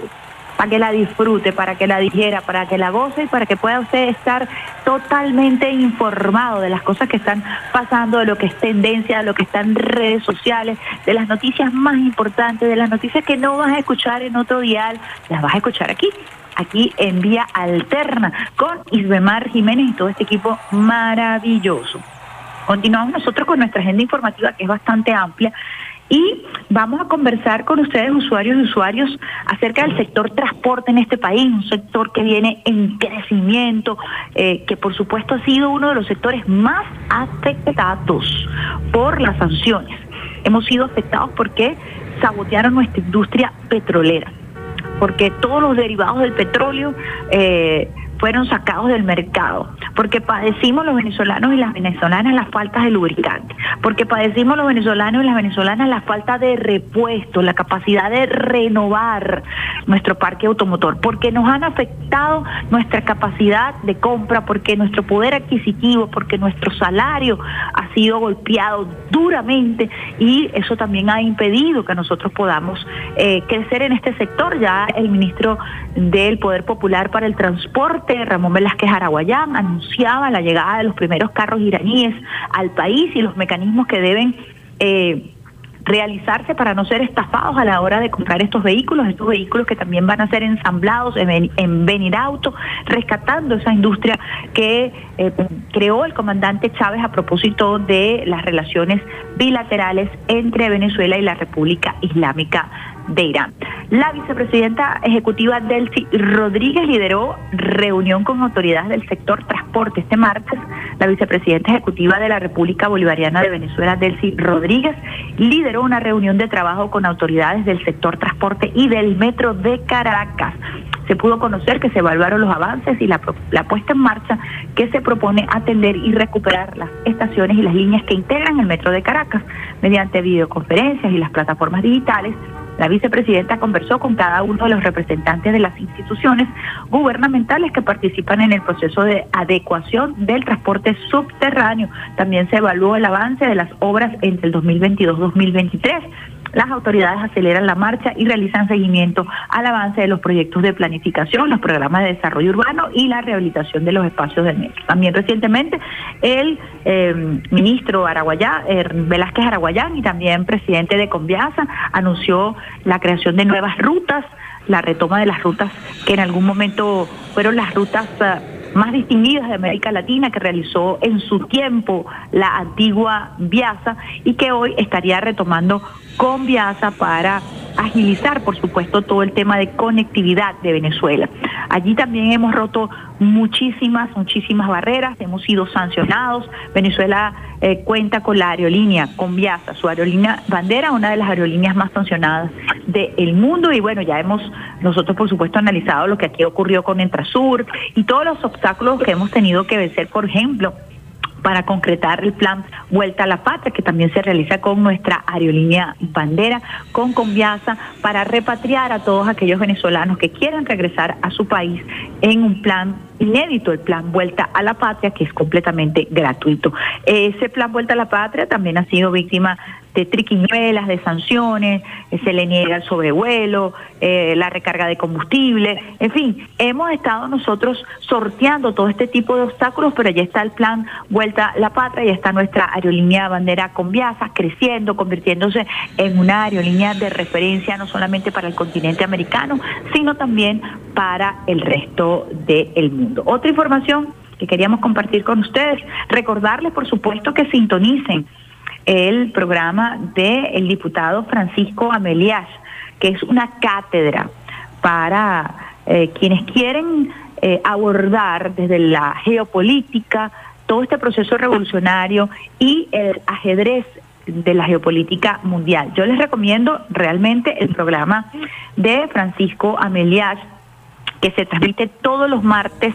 Para que la disfrute, para que la dijera, para que la goce y para que pueda usted estar totalmente informado de las cosas que están pasando, de lo que es tendencia, de lo que está en redes sociales, de las noticias más importantes, de las noticias que no vas a escuchar en otro dial, las vas a escuchar aquí aquí en Vía Alterna con Isbemar Jiménez y todo este equipo maravilloso. Continuamos nosotros con nuestra agenda informativa que es bastante amplia y vamos a conversar con ustedes, usuarios y usuarios, acerca del sector transporte en este país, un sector que viene en crecimiento, eh, que por supuesto ha sido uno de los sectores más afectados por las sanciones. Hemos sido afectados porque sabotearon nuestra industria petrolera, porque todos los derivados del petróleo eh, fueron sacados del mercado, porque padecimos los venezolanos y las venezolanas las faltas de lubricante, porque padecimos los venezolanos y las venezolanas la falta de repuesto, la capacidad de renovar nuestro parque automotor, porque nos han afectado nuestra capacidad de compra, porque nuestro poder adquisitivo, porque nuestro salario ha sido golpeado duramente y eso también ha impedido que nosotros podamos eh, crecer en este sector. Ya el ministro del Poder Popular para el Transporte, Ramón Velázquez Araguayán, anunciaba la llegada de los primeros carros iraníes al país y los mecanismos que deben eh, realizarse para no ser estafados a la hora de comprar estos vehículos, estos vehículos que también van a ser ensamblados en, en Benirauto, rescatando esa industria que eh, creó el comandante Chávez a propósito de las relaciones bilaterales entre Venezuela y la República Islámica de Irán. La vicepresidenta ejecutiva Delcy Rodríguez lideró reunión con autoridades del sector transporte este martes. La vicepresidenta ejecutiva de la República Bolivariana de Venezuela, Delcy Rodríguez, lideró una reunión de trabajo con autoridades del sector transporte y del metro de Caracas. Se pudo conocer que se evaluaron los avances y la, la puesta en marcha que se propone atender y recuperar las estaciones y las líneas que integran el metro de Caracas mediante videoconferencias y las plataformas digitales la vicepresidenta conversó con cada uno de los representantes de las instituciones gubernamentales que participan en el proceso de adecuación del transporte subterráneo. También se evaluó el avance de las obras entre el 2022-2023 las autoridades aceleran la marcha y realizan seguimiento al avance de los proyectos de planificación, los programas de desarrollo urbano y la rehabilitación de los espacios del metro. También recientemente el eh, ministro Araguayá, Velázquez Araguayán y también presidente de Conviasa anunció la creación de nuevas rutas, la retoma de las rutas que en algún momento fueron las rutas... Eh, más distinguidas de América Latina que realizó en su tiempo la antigua Viasa y que hoy estaría retomando con Viasa para agilizar, por supuesto, todo el tema de conectividad de Venezuela. Allí también hemos roto muchísimas, muchísimas barreras, hemos sido sancionados. Venezuela eh, cuenta con la aerolínea, con Viasa, su aerolínea bandera, una de las aerolíneas más sancionadas del mundo. Y bueno, ya hemos nosotros, por supuesto, analizado lo que aquí ocurrió con Entrasur y todos los obstáculos que hemos tenido que vencer, por ejemplo, para concretar el plan Vuelta a la Patria, que también se realiza con nuestra aerolínea bandera, con Conviasa, para repatriar a todos aquellos venezolanos que quieran regresar a su país en un plan inédito, el plan Vuelta a la Patria, que es completamente gratuito. Ese plan Vuelta a la Patria también ha sido víctima de triquiñuelas, de sanciones, eh, se le niega el sobrevuelo, eh, la recarga de combustible, en fin, hemos estado nosotros sorteando todo este tipo de obstáculos, pero ya está el plan Vuelta a la Patria, ya está nuestra aerolínea bandera con Viasas creciendo, convirtiéndose en una aerolínea de referencia no solamente para el continente americano, sino también para el resto del mundo. Otra información que queríamos compartir con ustedes, recordarles por supuesto que sintonicen el programa del diputado Francisco Amelias, que es una cátedra para eh, quienes quieren eh, abordar desde la geopolítica todo este proceso revolucionario y el ajedrez de la geopolítica mundial. Yo les recomiendo realmente el programa de Francisco Amelias, que se transmite todos los martes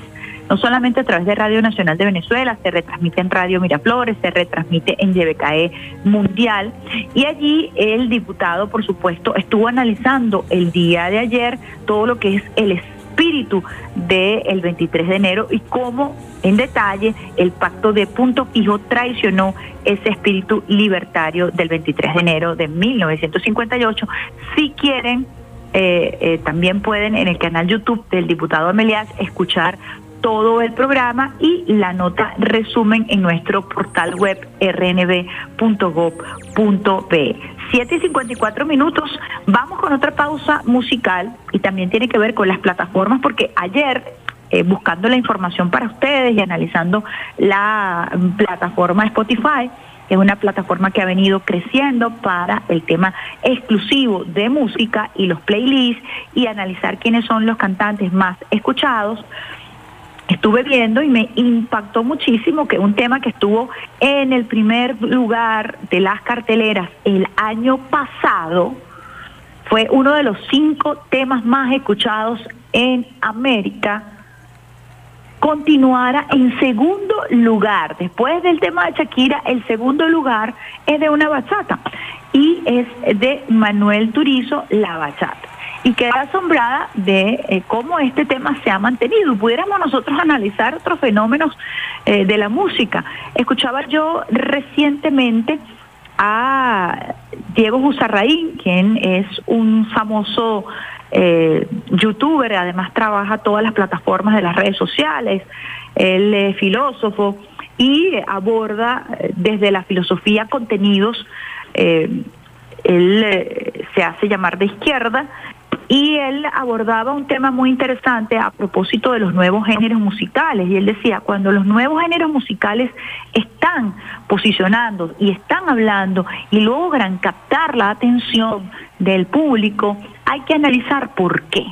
no solamente a través de Radio Nacional de Venezuela, se retransmite en Radio Miraflores, se retransmite en YBKE Mundial. Y allí el diputado, por supuesto, estuvo analizando el día de ayer todo lo que es el espíritu del 23 de enero y cómo en detalle el pacto de punto fijo traicionó ese espíritu libertario del 23 de enero de 1958. Si quieren, eh, eh, también pueden en el canal YouTube del diputado Amelias escuchar todo el programa y la nota resumen en nuestro portal web rnb.gov.be. 7 y 54 minutos, vamos con otra pausa musical y también tiene que ver con las plataformas porque ayer eh, buscando la información para ustedes y analizando la plataforma Spotify, que es una plataforma que ha venido creciendo para el tema exclusivo de música y los playlists y analizar quiénes son los cantantes más escuchados estuve viendo y me impactó muchísimo que un tema que estuvo en el primer lugar de las carteleras el año pasado fue uno de los cinco temas más escuchados en América continuara en segundo lugar. Después del tema de Shakira, el segundo lugar es de una bachata y es de Manuel Turizo, La Bachata y quedé asombrada de eh, cómo este tema se ha mantenido. Pudiéramos nosotros analizar otros fenómenos eh, de la música. Escuchaba yo recientemente a Diego Gusarraín, quien es un famoso eh, youtuber, además trabaja todas las plataformas de las redes sociales, él es filósofo y aborda desde la filosofía contenidos, él se hace llamar de izquierda y él abordaba un tema muy interesante a propósito de los nuevos géneros musicales. Y él decía, cuando los nuevos géneros musicales están posicionando y están hablando y logran captar la atención del público, hay que analizar por qué.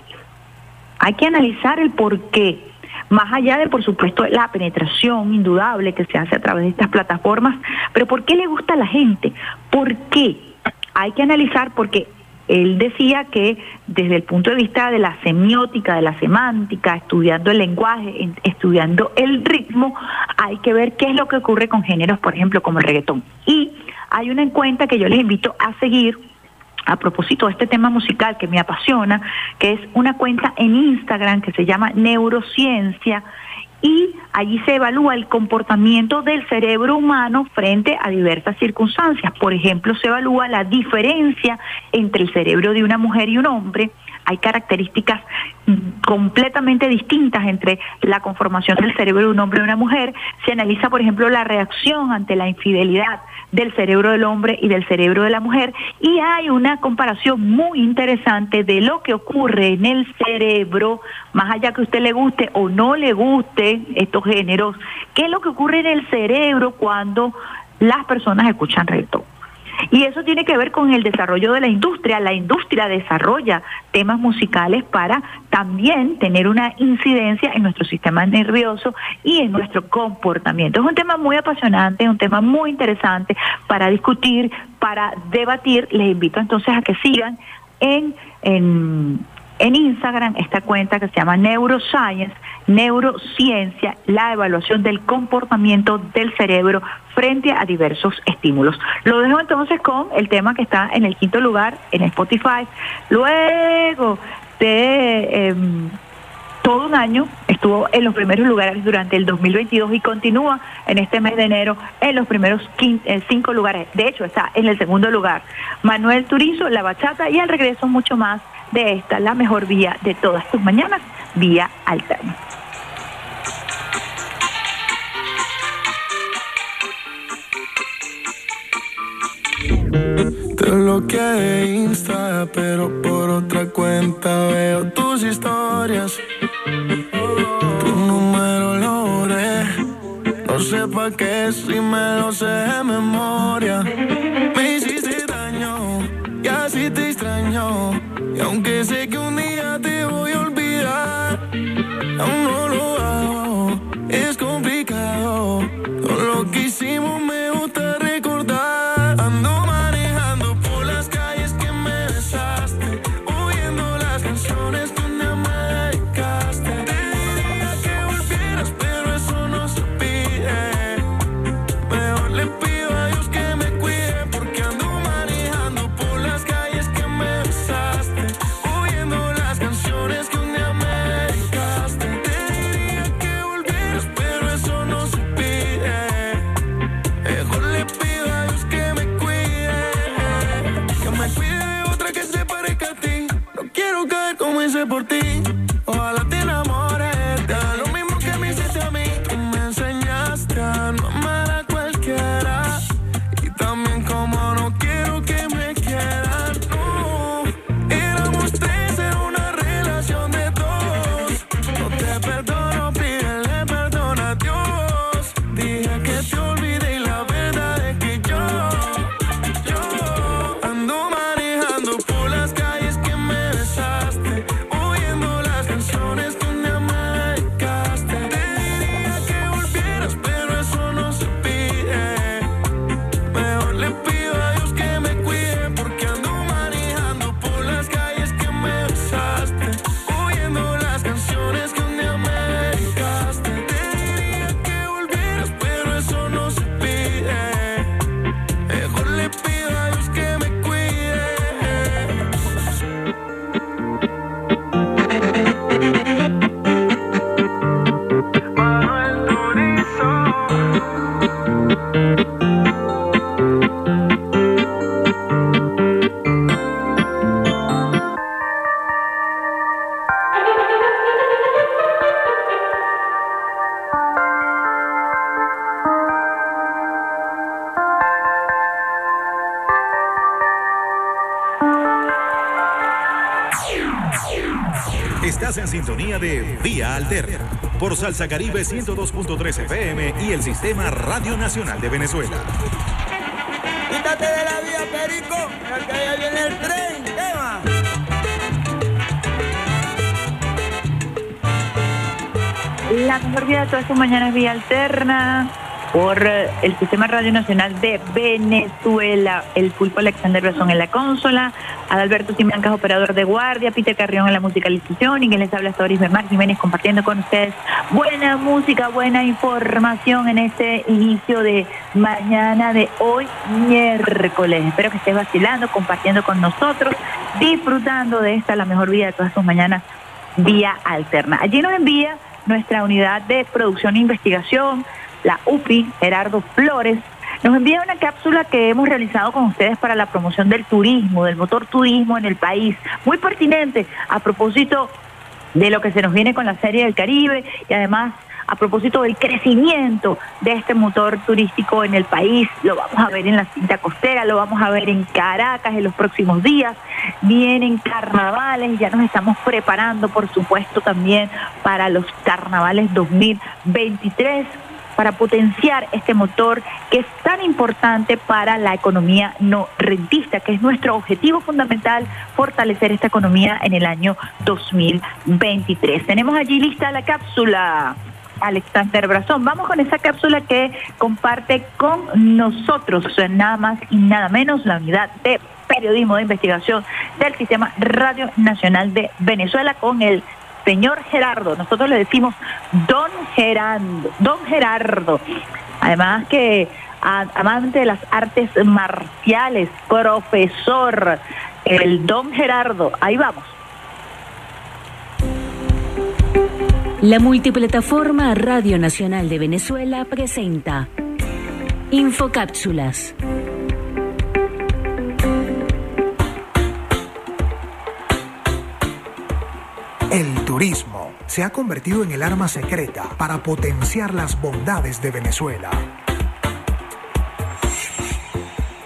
Hay que analizar el por qué. Más allá de, por supuesto, la penetración indudable que se hace a través de estas plataformas, pero ¿por qué le gusta a la gente? ¿Por qué? Hay que analizar porque él decía que desde el punto de vista de la semiótica, de la semántica, estudiando el lenguaje, estudiando el ritmo, hay que ver qué es lo que ocurre con géneros, por ejemplo, como el reggaetón. Y hay una cuenta que yo les invito a seguir a propósito de este tema musical que me apasiona, que es una cuenta en Instagram que se llama Neurociencia y allí se evalúa el comportamiento del cerebro humano frente a diversas circunstancias. Por ejemplo, se evalúa la diferencia entre el cerebro de una mujer y un hombre. Hay características completamente distintas entre la conformación del cerebro de un hombre y una mujer. Se analiza, por ejemplo, la reacción ante la infidelidad del cerebro del hombre y del cerebro de la mujer y hay una comparación muy interesante de lo que ocurre en el cerebro, más allá que a usted le guste o no le guste estos géneros, qué es lo que ocurre en el cerebro cuando las personas escuchan reggaetón. Y eso tiene que ver con el desarrollo de la industria. La industria desarrolla temas musicales para también tener una incidencia en nuestro sistema nervioso y en nuestro comportamiento. Es un tema muy apasionante, un tema muy interesante para discutir, para debatir. Les invito entonces a que sigan en, en Instagram esta cuenta que se llama Neuroscience neurociencia, la evaluación del comportamiento del cerebro frente a diversos estímulos. Lo dejo entonces con el tema que está en el quinto lugar en Spotify. Luego de em, todo un año estuvo en los primeros lugares durante el 2022 y continúa en este mes de enero en los primeros eh, cinco lugares. De hecho, está en el segundo lugar. Manuel Turizo, La Bachata y al regreso mucho más de esta, la mejor vía de todas tus mañanas, vía alterna. Te bloqueé Insta, pero por otra cuenta veo tus historias. Tu número lo borré, no sé sepa que si me lo sé de memoria. Así te extraño. Y aunque sé que un día te voy a olvidar, aún no lo hago. Es complicado. Todo lo que hicimos por Salsa Caribe 102.3 FM y el Sistema Radio Nacional de Venezuela. Quítate de la vía, Perico, que allá viene el tren, ¿qué va? La mejor vida de todas sus mañanas vía alterna por eh, el Sistema Radio Nacional de Venezuela, el Pulpo Alexander Brazón en la consola, Adalberto Simancas, operador de guardia, Peter Carrión en la musicalización y quien les habla hasta Doris Jiménez compartiendo con ustedes buena música, buena información en este inicio de mañana de hoy miércoles. Espero que estés vacilando, compartiendo con nosotros, disfrutando de esta, la mejor vida de todas tus mañanas vía alterna. Allí nos envía nuestra unidad de producción e investigación, la UPI, Gerardo Flores, nos envía una cápsula que hemos realizado con ustedes para la promoción del turismo, del motor turismo en el país. Muy pertinente a propósito de lo que se nos viene con la Serie del Caribe y además a propósito del crecimiento de este motor turístico en el país. Lo vamos a ver en la cinta costera, lo vamos a ver en Caracas en los próximos días. Vienen carnavales, ya nos estamos preparando, por supuesto, también para los carnavales 2023 para potenciar este motor que es tan importante para la economía no rentista, que es nuestro objetivo fundamental, fortalecer esta economía en el año 2023. Tenemos allí lista la cápsula. Alexander Brazón. Vamos con esa cápsula que comparte con nosotros, nada más y nada menos, la unidad de periodismo de investigación del Sistema Radio Nacional de Venezuela con el señor Gerardo. Nosotros le decimos don Gerardo, don Gerardo. Además que amante de las artes marciales, profesor, el don Gerardo. Ahí vamos. La multiplataforma Radio Nacional de Venezuela presenta Infocápsulas. El turismo se ha convertido en el arma secreta para potenciar las bondades de Venezuela.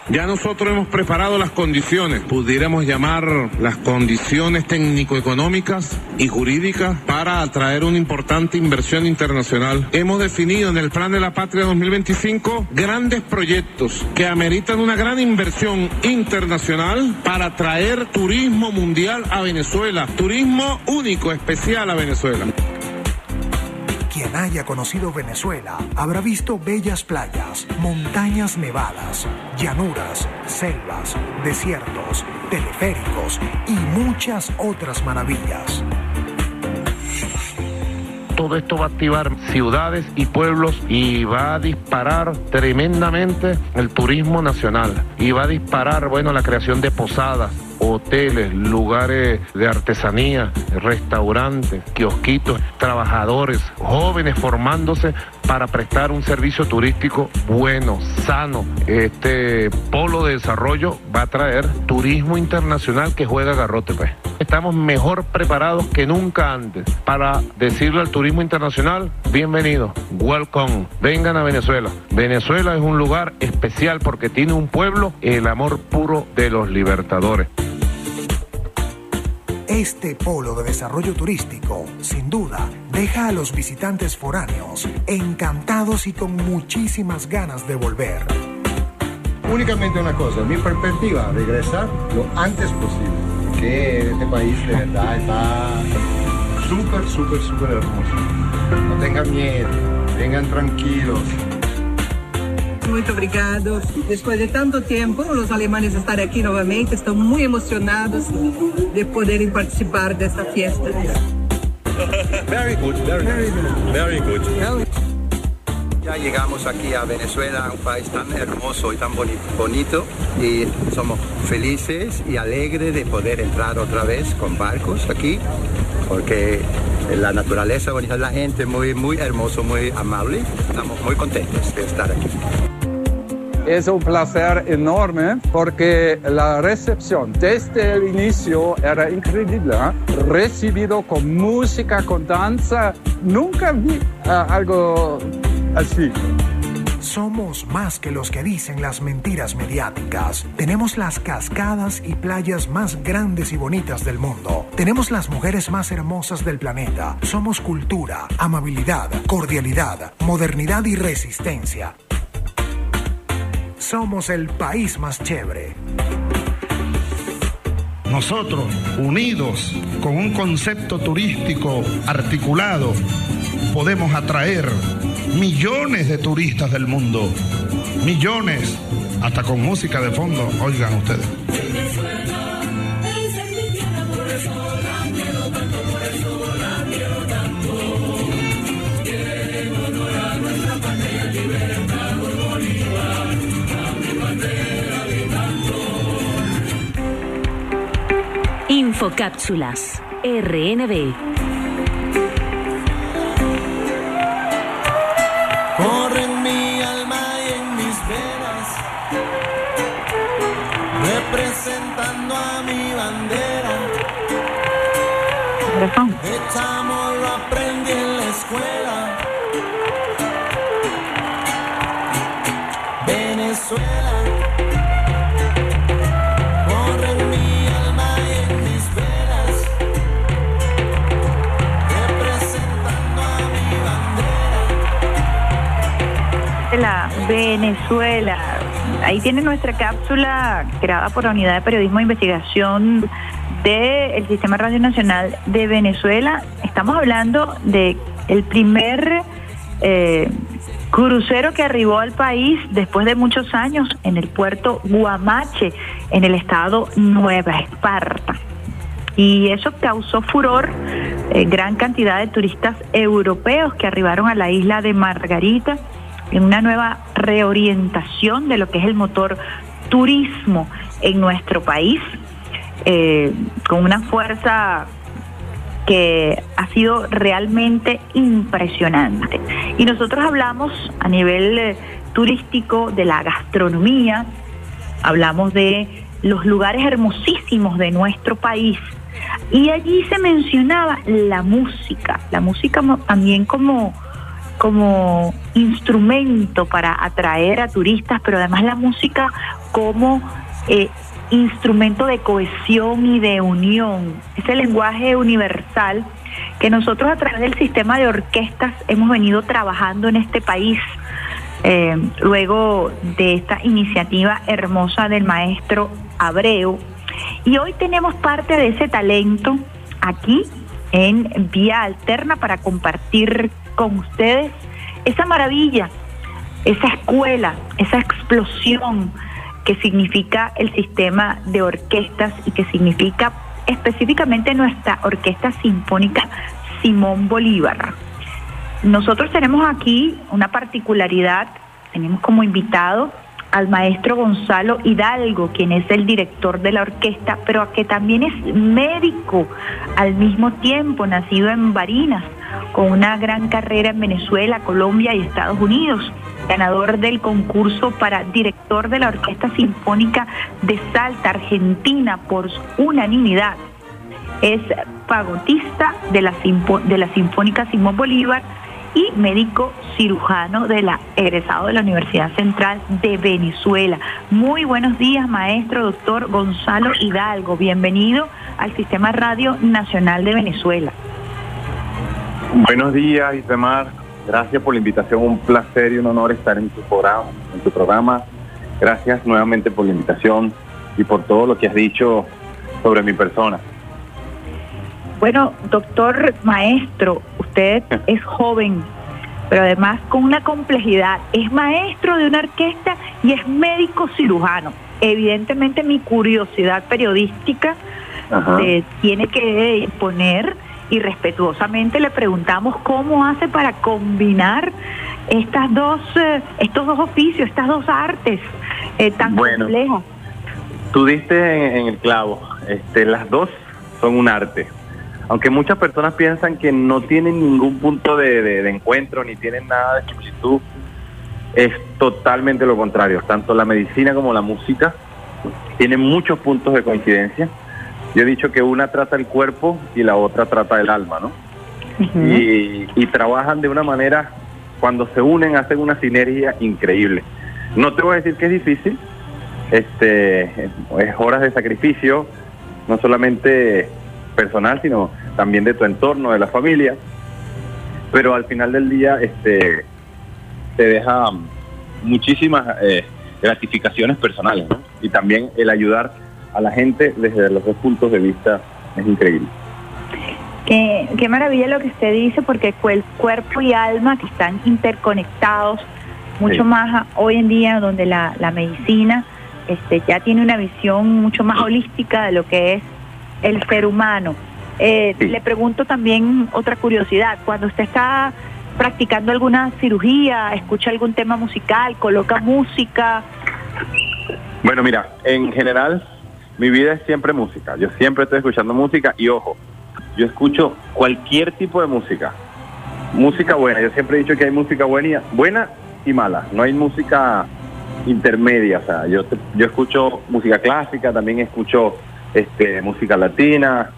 Ya nosotros hemos preparado las condiciones, pudiéramos llamar las condiciones técnico-económicas y jurídicas para atraer una importante inversión internacional. Hemos definido en el Plan de la Patria 2025 grandes proyectos que ameritan una gran inversión internacional para traer turismo mundial a Venezuela, turismo único, especial a Venezuela. Quien haya conocido Venezuela habrá visto bellas playas, montañas nevadas, llanuras, selvas, desiertos, teleféricos y muchas otras maravillas. Todo esto va a activar ciudades y pueblos y va a disparar tremendamente el turismo nacional y va a disparar, bueno, la creación de posadas, hoteles, lugares de artesanía, restaurantes, kiosquitos, trabajadores, jóvenes formándose para prestar un servicio turístico bueno, sano. Este polo de desarrollo va a traer turismo internacional que juega garrote, pues. Estamos mejor preparados que nunca antes para decirle al turismo internacional, bienvenido, welcome, vengan a Venezuela. Venezuela es un lugar especial porque tiene un pueblo, el amor puro de los libertadores. Este polo de desarrollo turístico, sin duda, deja a los visitantes foráneos encantados y con muchísimas ganas de volver. Únicamente una cosa, mi perspectiva, regresar lo antes posible, que este país de verdad está súper, súper, súper hermoso. No tengan miedo, vengan tranquilos. Muito obrigado. Depois de tanto tempo, os alemães estarem aqui novamente, estão muito emocionados de poderem participar dessa festa. Very good, very, very good. Very good. Ya llegamos aquí a Venezuela, un país tan hermoso y tan boni- bonito, y somos felices y alegres de poder entrar otra vez con barcos aquí, porque la naturaleza bonita, la gente muy, muy hermoso, muy amable. Estamos muy contentos de estar aquí. Es un placer enorme porque la recepción desde el inicio era increíble. ¿eh? Recibido con música, con danza. Nunca vi ah, algo así. Somos más que los que dicen las mentiras mediáticas. Tenemos las cascadas y playas más grandes y bonitas del mundo. Tenemos las mujeres más hermosas del planeta. Somos cultura, amabilidad, cordialidad, modernidad y resistencia. Somos el país más chévere. Nosotros, unidos con un concepto turístico articulado, podemos atraer millones de turistas del mundo. Millones, hasta con música de fondo, oigan ustedes. Infocápsulas. RNB. Corre en mi alma y en mis venas, representando a mi bandera. Echamos lo aprendí en la escuela. Venezuela. Venezuela. Ahí tiene nuestra cápsula creada por la Unidad de Periodismo e Investigación del Sistema Radio Nacional de Venezuela. Estamos hablando de el primer eh, crucero que arribó al país después de muchos años en el puerto Guamache, en el estado Nueva Esparta. Y eso causó furor, eh, gran cantidad de turistas europeos que arribaron a la isla de Margarita en una nueva reorientación de lo que es el motor turismo en nuestro país, eh, con una fuerza que ha sido realmente impresionante. Y nosotros hablamos a nivel eh, turístico de la gastronomía, hablamos de los lugares hermosísimos de nuestro país. Y allí se mencionaba la música, la música también como como instrumento para atraer a turistas, pero además la música como eh, instrumento de cohesión y de unión, ese lenguaje universal que nosotros a través del sistema de orquestas hemos venido trabajando en este país. eh, luego de esta iniciativa hermosa del maestro Abreu. Y hoy tenemos parte de ese talento aquí en Vía Alterna para compartir con ustedes esa maravilla, esa escuela, esa explosión que significa el sistema de orquestas y que significa específicamente nuestra Orquesta Sinfónica Simón Bolívar. Nosotros tenemos aquí una particularidad, tenemos como invitado al maestro Gonzalo Hidalgo, quien es el director de la orquesta, pero que también es médico al mismo tiempo, nacido en Barinas, con una gran carrera en Venezuela, Colombia y Estados Unidos, ganador del concurso para director de la Orquesta Sinfónica de Salta, Argentina, por unanimidad. Es fagotista de la, de la Sinfónica Simón Bolívar y médico cirujano de la egresado de la Universidad Central de Venezuela. Muy buenos días, maestro doctor Gonzalo Hidalgo. Bienvenido al Sistema Radio Nacional de Venezuela. Buenos días, Isemar. Gracias por la invitación. Un placer y un honor estar en tu programa. En tu programa. Gracias nuevamente por la invitación y por todo lo que has dicho sobre mi persona. Bueno, doctor maestro, usted es joven, pero además con una complejidad. Es maestro de una orquesta y es médico cirujano. Evidentemente mi curiosidad periodística se tiene que poner y respetuosamente le preguntamos cómo hace para combinar estas dos, eh, estos dos oficios, estas dos artes eh, tan Bueno. complejas. Tú diste en, en el clavo. Este, las dos son un arte. Aunque muchas personas piensan que no tienen ningún punto de, de- de encuentro ni tienen nada de similitud, es totalmente lo contrario. Tanto la medicina como la música tienen muchos puntos de coincidencia. Yo he dicho que una trata el cuerpo y la otra trata el alma, ¿no? y, y trabajan de una manera, cuando se unen, hacen una sinergia increíble. No te voy a decir que es difícil, este, es horas de sacrificio, no solamente personal, sino también de tu entorno, de la familia, pero al final del día este, te deja muchísimas eh, gratificaciones personales, ¿no? Y también el ayudar a la gente desde los dos puntos de vista es increíble. Qué, qué maravilla lo que usted dice, porque el cuerpo y alma que están interconectados, mucho Sí. más hoy en día, donde la, la medicina este, ya tiene una visión mucho más holística de lo que es el ser humano. Eh, Le pregunto también otra curiosidad, cuando usted está practicando alguna cirugía, escucha algún tema musical, coloca música, Bueno, mira, en general mi vida es siempre música. Yo siempre estoy escuchando música y ojo, yo escucho cualquier tipo de música. Música buena. Yo siempre he dicho que hay música buena y, buena y mala. No hay música intermedia. O sea, yo, te- yo escucho música clásica, también escucho este, música latina,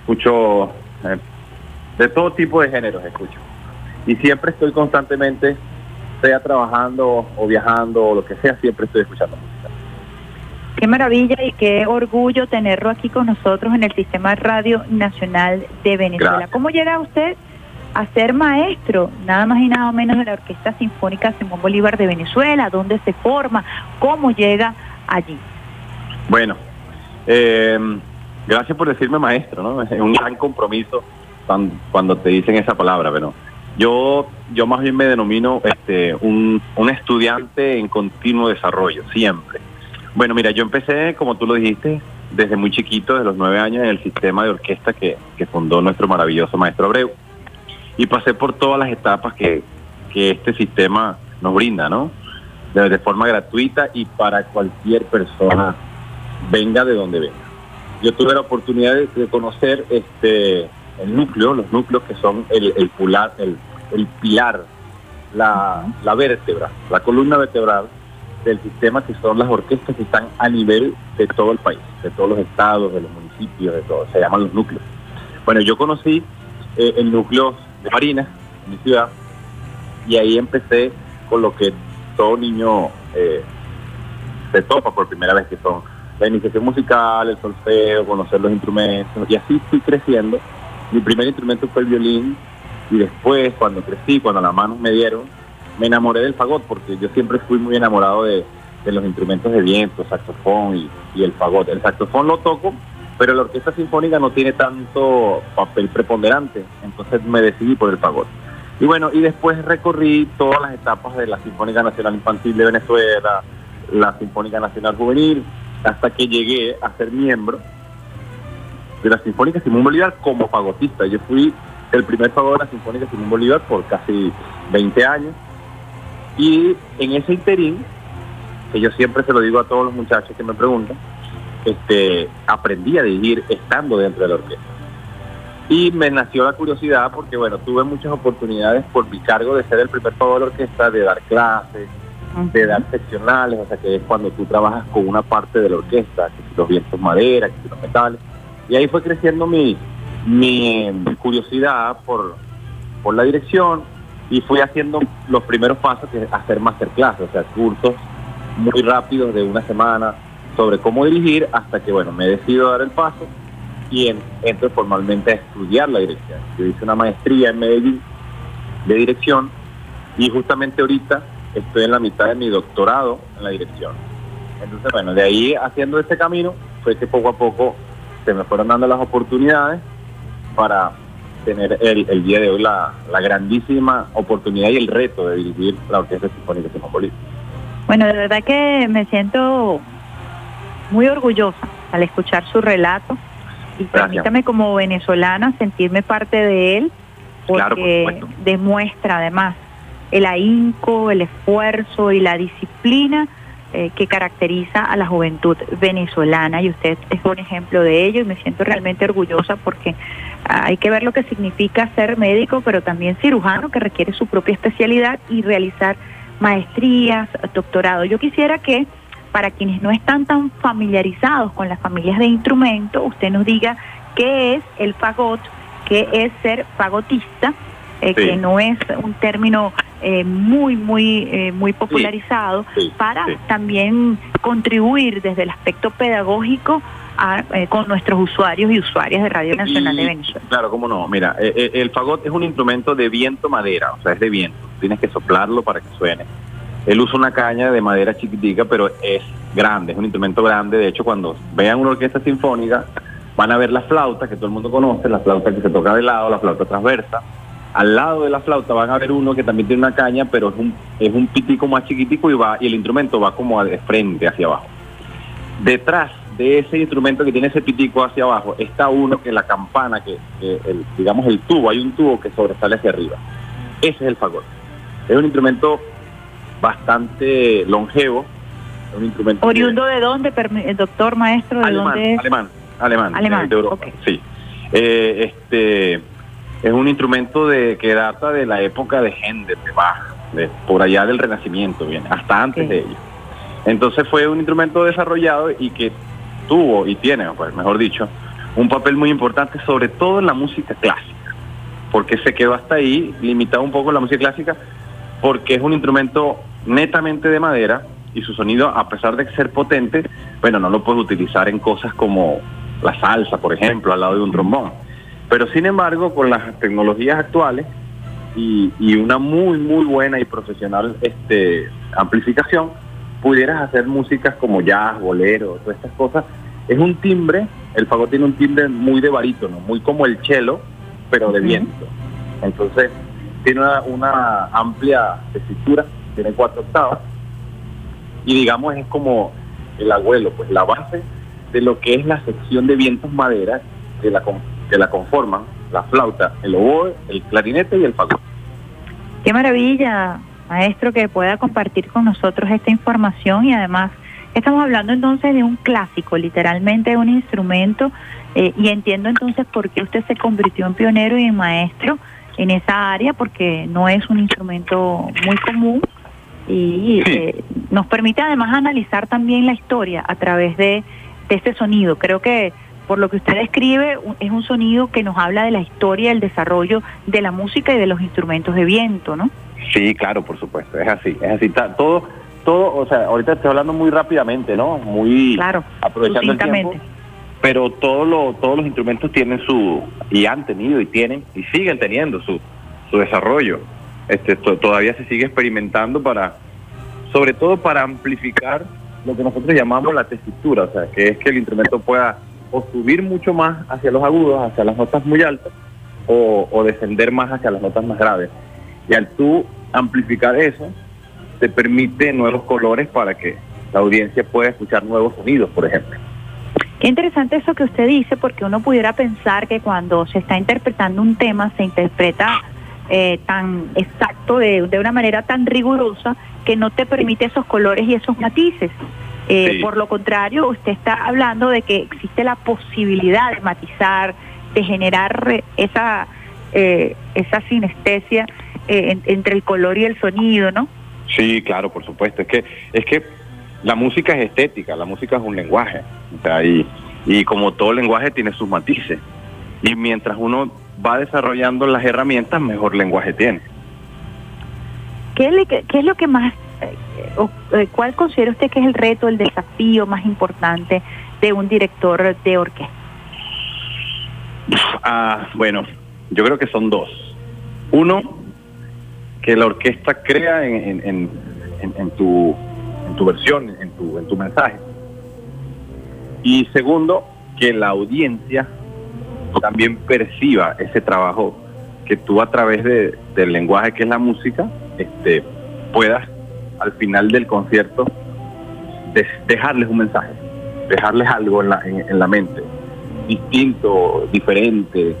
escucho eh, de todo tipo de géneros escucho. Y siempre estoy constantemente, sea trabajando o viajando o lo que sea, siempre estoy escuchando. Qué maravilla y qué orgullo tenerlo aquí con nosotros en el Sistema Radio Nacional de Venezuela. Gracias. ¿Cómo llega usted a ser maestro, nada más y nada menos de la Orquesta Sinfónica Simón Bolívar de Venezuela? ¿Dónde se forma? ¿Cómo llega allí? Bueno, eh, gracias por decirme maestro, ¿no? Es un gran compromiso cuan- cuando te dicen esa palabra, pero yo, yo más bien me denomino este, un, un estudiante en continuo desarrollo, siempre. Bueno, mira, yo empecé, como tú lo dijiste, desde muy chiquito, desde los nueve años, en el sistema de orquesta que, que fundó nuestro maravilloso maestro Abreu. Y pasé por todas las etapas que, que este sistema nos brinda, ¿no? De, de forma gratuita y para cualquier persona, venga de donde venga. Yo tuve la oportunidad de, de conocer este el núcleo, los núcleos que son el, el, pular- el, el pilar, la, la vértebra, la columna vertebral del sistema que son las orquestas que están a nivel de todo el país, de todos los estados, de los municipios, de todo, se llaman los núcleos. Bueno, yo conocí eh, el núcleo de Marinas, en mi ciudad, Y ahí empecé con lo que todo niño eh, se topa por primera vez, que son la iniciación musical, el solfeo, conocer los instrumentos, y así fui creciendo. Mi primer instrumento fue el violín, y después, cuando crecí, cuando las manos me dieron, me enamoré del fagot, porque yo siempre fui muy enamorado de, los instrumentos de viento, saxofón y, y el fagot. El saxofón lo toco, pero la orquesta sinfónica no tiene tanto papel preponderante, entonces me decidí por el fagot. Y bueno, y después recorrí todas las etapas de la Sinfónica Nacional Infantil de Venezuela, la Sinfónica Nacional Juvenil, hasta que llegué a ser miembro de la Sinfónica Simón Bolívar como fagotista. Yo fui el primer fagot de la Sinfónica Simón Bolívar por casi 20 años. Y en ese interín, que yo siempre se lo digo a todos los muchachos que me preguntan, este, aprendí a dirigir estando dentro de la orquesta. Y me nació la curiosidad porque, bueno, tuve muchas oportunidades por mi cargo de ser el primer fagot de la orquesta, de dar clases, de dar seccionales, o sea que es cuando tú trabajas con una parte de la orquesta, que si los vientos madera, que si los metales. Y ahí fue creciendo mi, mi curiosidad por, por la dirección y fui haciendo los primeros pasos que hacer masterclass, o sea, cursos muy rápidos de una semana sobre cómo dirigir hasta que, bueno, me decido dar el paso y en- entro formalmente a estudiar la dirección. Yo hice una maestría en Medellín de dirección y justamente ahorita estoy en la mitad de mi doctorado en la dirección. Entonces, bueno, de ahí haciendo ese camino fue que poco a poco se me fueron dando las oportunidades para tener el, el día de hoy la, la grandísima oportunidad y el reto de dirigir la Orquesta Sinfónica de Simón Bolívar. Bueno, de verdad que me siento muy orgullosa al escuchar su relato. Y permítame como venezolana sentirme parte de él Claro, por porque demuestra además el ahínco, el esfuerzo y la disciplina eh, que caracteriza a la juventud venezolana. Y usted es un ejemplo de ello y me siento realmente orgullosa porque hay que ver lo que significa ser médico, pero también cirujano que requiere su propia especialidad y realizar maestrías, doctorado. Yo quisiera que para quienes no están tan familiarizados con las familias de instrumentos, usted nos diga qué es el fagot, qué es ser fagotista, eh, Sí. que no es un término eh, muy, muy, eh, muy popularizado, sí, para también contribuir desde el aspecto pedagógico a, eh, con nuestros usuarios y usuarias de Radio Nacional de Venezuela. Claro, cómo no. Mira, eh, eh, el fagot es un instrumento de viento madera, o sea, es de viento. Tienes que soplarlo para que suene. Él usa una caña de madera chiquitica, pero es grande, es un instrumento grande. De hecho, cuando vean una orquesta sinfónica, van a ver la flauta que todo el mundo conoce, la flauta que se toca de lado, la flauta transversa. Al lado de la flauta van a ver uno que también tiene una caña, pero es un, es un pitico más chiquitico y va y el instrumento va como de frente hacia abajo. Detrás de ese instrumento que tiene ese pitico hacia abajo está uno que la campana, que, que el, digamos el tubo, hay un tubo que sobresale hacia arriba. Ese es el fagot. Es un instrumento bastante longevo, un instrumento ¿Oriundo de dónde, permi- eh, doctor, maestro? ¿De alemán, dónde es? alemán, alemán, Alemán, de Europa, sí. Eh, este es un instrumento de que data de la época de Händel, de Bach, de por allá del Renacimiento, bien, hasta antes de ello. Entonces fue un instrumento desarrollado y que tuvo y tiene, pues mejor dicho, un papel muy importante, sobre todo en la música clásica, porque se quedó hasta ahí, limitado un poco en la música clásica, porque es un instrumento netamente de madera y su sonido, a pesar de ser potente, bueno, no lo puedes utilizar en cosas como la salsa, por ejemplo, al lado de un trombón. Pero sin embargo, con las tecnologías actuales y, y una muy, muy buena y profesional este, amplificación, pudieras hacer músicas como jazz, bolero, todas estas cosas. Es un timbre, el fagot tiene un timbre muy de barítono, muy como el cello, pero de viento. Entonces, tiene una, una amplia tesitura, tiene cuatro octavas, y digamos es como el abuelo, pues la base de lo que es la sección de vientos madera que la, que la conforman, la flauta, el oboe, el clarinete y el fagot. Qué maravilla, maestro, que pueda compartir con nosotros esta información y además estamos hablando entonces de un clásico, literalmente de un instrumento eh, y entiendo entonces por qué usted se convirtió en pionero y en maestro en esa área porque no es un instrumento muy común y eh, nos permite además analizar también la historia a través de, de este sonido. Creo que por lo que usted describe es un sonido que nos habla de la historia, el desarrollo de la música y de los instrumentos de viento, ¿no? Sí, claro, por supuesto, es así, es así. Todo, todo, o sea, ahorita estoy hablando muy rápidamente, ¿no? Muy Claro, aprovechando el tiempo. Pero todo lo, todos los instrumentos tienen su, y han tenido y tienen, y siguen teniendo su, su desarrollo. Este, to- todavía se sigue experimentando para, sobre todo para amplificar lo que nosotros llamamos la tesitura, o sea, que es que el instrumento pueda o subir mucho más hacia los agudos, hacia las notas muy altas, o, o descender más hacia las notas más graves. Y al tú amplificar eso, te permite nuevos colores para que la audiencia pueda escuchar nuevos sonidos, por ejemplo. Qué interesante eso que usted dice, porque uno pudiera pensar que cuando se está interpretando un tema, se interpreta eh, tan exacto, de, de una manera tan rigurosa, que no te permite esos colores y esos matices. Eh, Sí. Por lo contrario, usted está hablando de que existe la posibilidad de matizar, de generar eh, esa, eh, esa sinestesia eh, en- entre el color y el sonido, ¿no? Sí, claro, por supuesto. Es que, es que la música es estética, la música es un lenguaje. O sea, y, y como todo lenguaje tiene sus matices. Y mientras uno va desarrollando las herramientas, mejor lenguaje tiene. ¿Qué, le- qué es lo que más, eh, o, eh, cuál considera usted que es el reto, el desafío más importante de un director de orquesta? Ah, bueno, yo creo que son dos. Uno, que la orquesta crea en, en- en- en- tu, tu versión, en tu, en tu mensaje. Y segundo, que la audiencia también perciba ese trabajo que tú a través de- del lenguaje que es la música, este, puedas al final del concierto dejarles un mensaje, dejarles algo en la, en la mente distinto, diferente,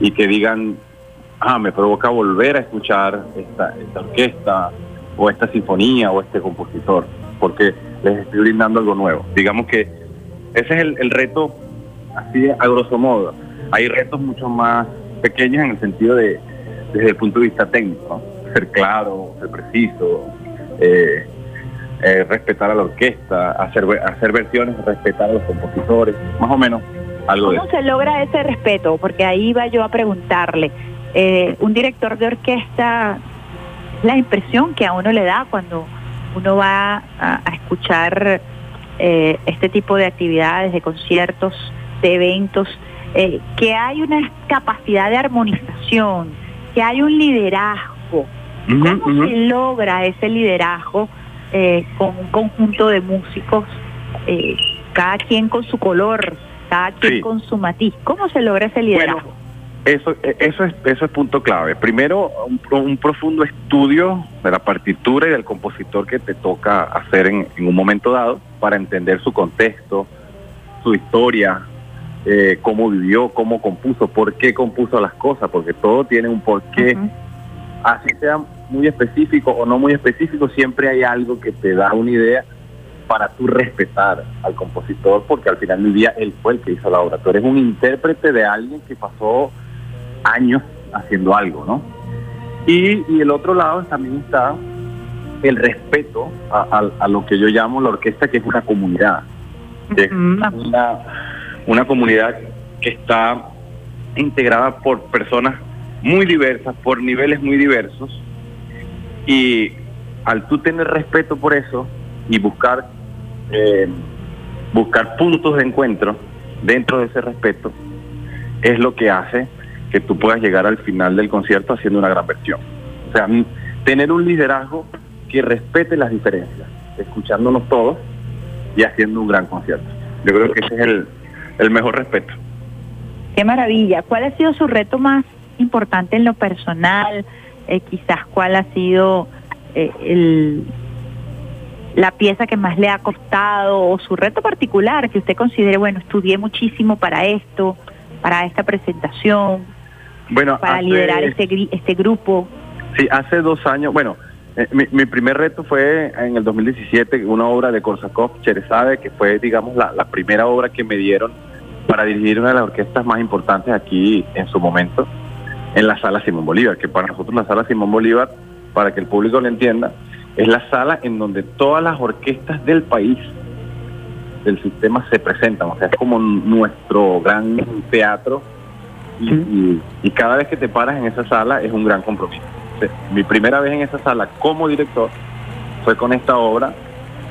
y que digan, ah, me provoca volver a escuchar esta, esta orquesta, o esta sinfonía, o este compositor, porque les estoy brindando algo nuevo. Digamos que ese es el, el reto, así a grosso modo. Hay retos mucho más pequeños en el sentido de, desde el punto de vista técnico, ¿no? ser claro, ser preciso, eh, eh, respetar a la orquesta, hacer, hacer versiones, respetar a los compositores, más o menos algo de ¿Cómo se logra ese respeto? Porque ahí iba yo a preguntarle. Eh, un director de orquesta, la impresión que a uno le da cuando uno va a, a escuchar eh, este tipo de actividades, de conciertos, de eventos, eh, que hay una capacidad de armonización, que hay un liderazgo. ¿Cómo se logra ese liderazgo con un conjunto de músicos, cada quien con su color, cada quien Sí. con su matiz? ¿Cómo se logra ese liderazgo? Eso, eh, eso, es, eso es punto clave. Primero, un, un profundo estudio de la partitura y del compositor que te toca hacer en, en un momento dado para entender su contexto, su historia, eh, cómo vivió, cómo compuso, por qué compuso las cosas, porque todo tiene un porqué. Así sea muy específico o no muy específico, siempre hay algo que te da una idea para tú respetar al compositor, porque al final del día él fue el que hizo la obra. Tú eres un intérprete de alguien que pasó años haciendo algo, ¿no? Y, y el otro lado también está el respeto a, a- a lo que yo llamo la orquesta, que es una comunidad. que es una, una comunidad que está integrada por personas muy diversas, por niveles muy diversos, y al tú tener respeto por eso y buscar eh, buscar puntos de encuentro dentro de ese respeto es lo que hace que tú puedas llegar al final del concierto haciendo una gran versión. O sea, tener un liderazgo que respete las diferencias, escuchándonos todos y haciendo un gran concierto. Yo creo que ese es el, el mejor respeto. Qué maravilla. ¿Cuál ha sido su reto más importante en lo personal? Eh, quizás cuál ha sido eh, el, la pieza que más le ha costado o su reto particular que usted considere, bueno, estudié muchísimo para esto, para esta presentación, Bueno, para hace- liderar este, este grupo. Sí, hace dos años, bueno, eh, mi, mi primer reto fue en el 2017, una obra de Korsakov, Cherezade, que fue, digamos, la, la primera obra que me dieron para dirigir una de las orquestas más importantes aquí en su momento, en la sala Simón Bolívar, que para nosotros la sala Simón Bolívar, para que el público lo entienda, es la sala en donde todas las orquestas del país, del sistema, se presentan, o sea, es como nuestro gran teatro y, y- y cada vez que te paras en esa sala es un gran compromiso. mi primera vez en esa sala como director fue con esta obra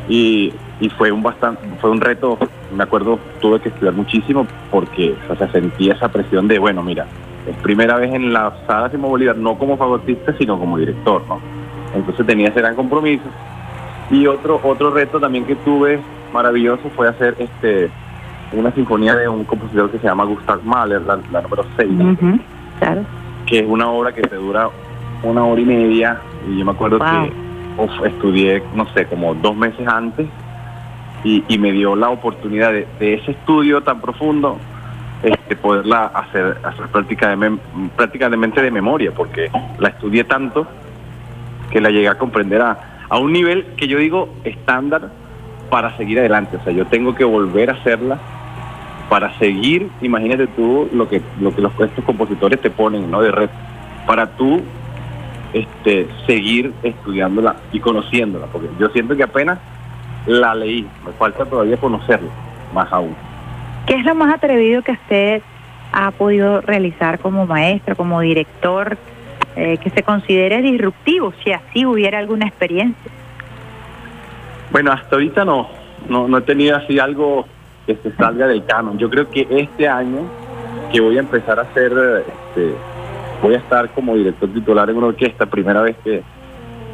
y, y fue un bastante, fue un reto, me acuerdo, tuve que estudiar muchísimo porque o sea, sentía esa presión de, bueno, mira, es primera vez en la sala Simón Bolívar, no como fagotista, sino como director, ¿no? Entonces tenía ese gran compromiso. Y otro, otro reto también que tuve maravilloso fue hacer este una sinfonía de un compositor que se llama Gustav Mahler, la, la número 6, Claro. que es una obra que te dura una hora y media. Y yo me acuerdo Wow. que uf, estudié, no sé, como dos meses antes y, y me dio la oportunidad de, de ese estudio tan profundo este, poderla hacer, hacer práctica de mem- prácticamente de memoria, porque la estudié tanto que la llegué a comprender a, a un nivel que yo digo estándar para seguir adelante. O sea, yo tengo que volver a hacerla para seguir, imagínate tú lo que, lo que los estos compositores te ponen, ¿no? De red, para tú este, seguir estudiándola y conociéndola, porque yo siento que apenas la leí, me falta todavía conocerla, más aún. ¿Qué es lo más atrevido que usted ha podido realizar como maestro, como director, eh, que se considere disruptivo, si así hubiera alguna experiencia? Bueno, hasta ahorita no, no, no he tenido así algo que se salga del canon. Yo creo que este año que voy a empezar a hacer, este, voy a estar como director titular en una orquesta, primera vez que,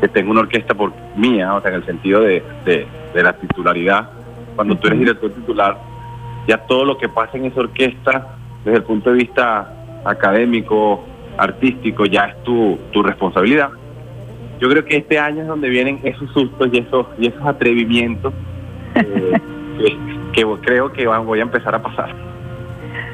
que tengo una orquesta por mía, o sea, en el sentido de, de- de la titularidad. Cuando tú eres director titular, ya todo lo que pasa en esa orquesta, desde el punto de vista académico, artístico, ya es tu, tu responsabilidad. Yo creo que este año es donde vienen esos sustos y esos, y esos atrevimientos eh, que, creo que voy a empezar a pasar.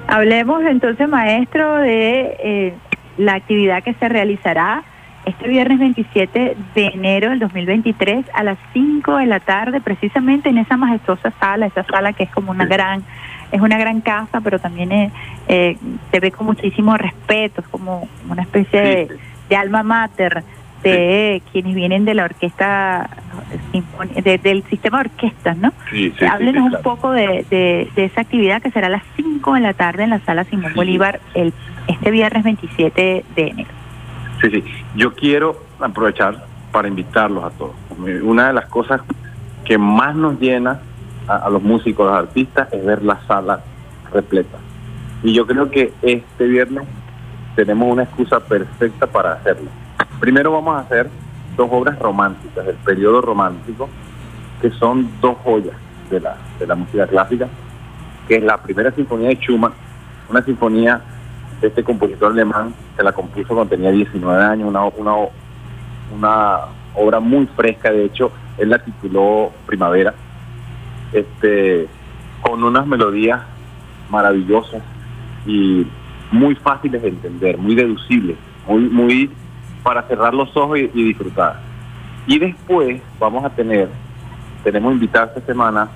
Hablemos entonces, maestro, de eh, la actividad que se realizará este viernes 27 de enero del 2023 a las 5 de la tarde, precisamente en esa majestuosa sala, esa sala que es como una gran, es una gran casa, pero también eh, eh, se ve con muchísimo respeto, es como una especie de, de alma mater de quienes vienen de la orquesta de- del sistema de orquestas, ¿no? Sí, sí, Háblenos sí, un poco de, de- de esa actividad que será a las 5 de la tarde en la sala Simón Bolívar el, este viernes 27 de enero. Sí, sí. Yo quiero aprovechar para invitarlos a todos. Una de las cosas que más nos llena a, a los músicos, a los artistas, es ver la sala repleta. Y yo creo que este viernes tenemos una excusa perfecta para hacerlo. Primero vamos a hacer dos obras románticas del periodo romántico, que son dos joyas de la, de la música clásica, que es la primera sinfonía de Schumann, una sinfonía de este compositor alemán que la compuso cuando tenía 19 años, una, una, una obra muy fresca, de hecho, él la tituló Primavera, este, con unas melodías maravillosas y muy fáciles de entender, muy deducibles, muy, muy para cerrar los ojos y, y disfrutar. Y después vamos a tener, tenemos invitado esta semana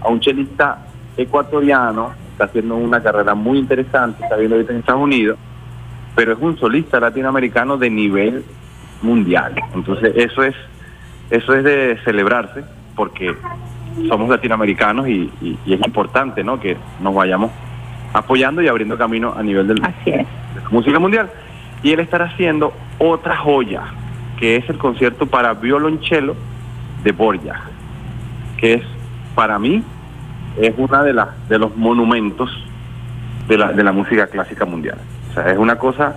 a un chelista ecuatoriano, está haciendo una carrera muy interesante, está viendo ahorita en Estados Unidos, pero es un solista latinoamericano de nivel mundial. Entonces eso es, eso es de celebrarse, porque somos latinoamericanos y, y- y es importante ¿no? que nos vayamos apoyando y abriendo camino a nivel del, de la música mundial. Y él estará haciendo otra joya, que es el concierto para violonchelo de Borja, que es para mí es una de las de los monumentos de la, de la música clásica mundial. O sea, es una cosa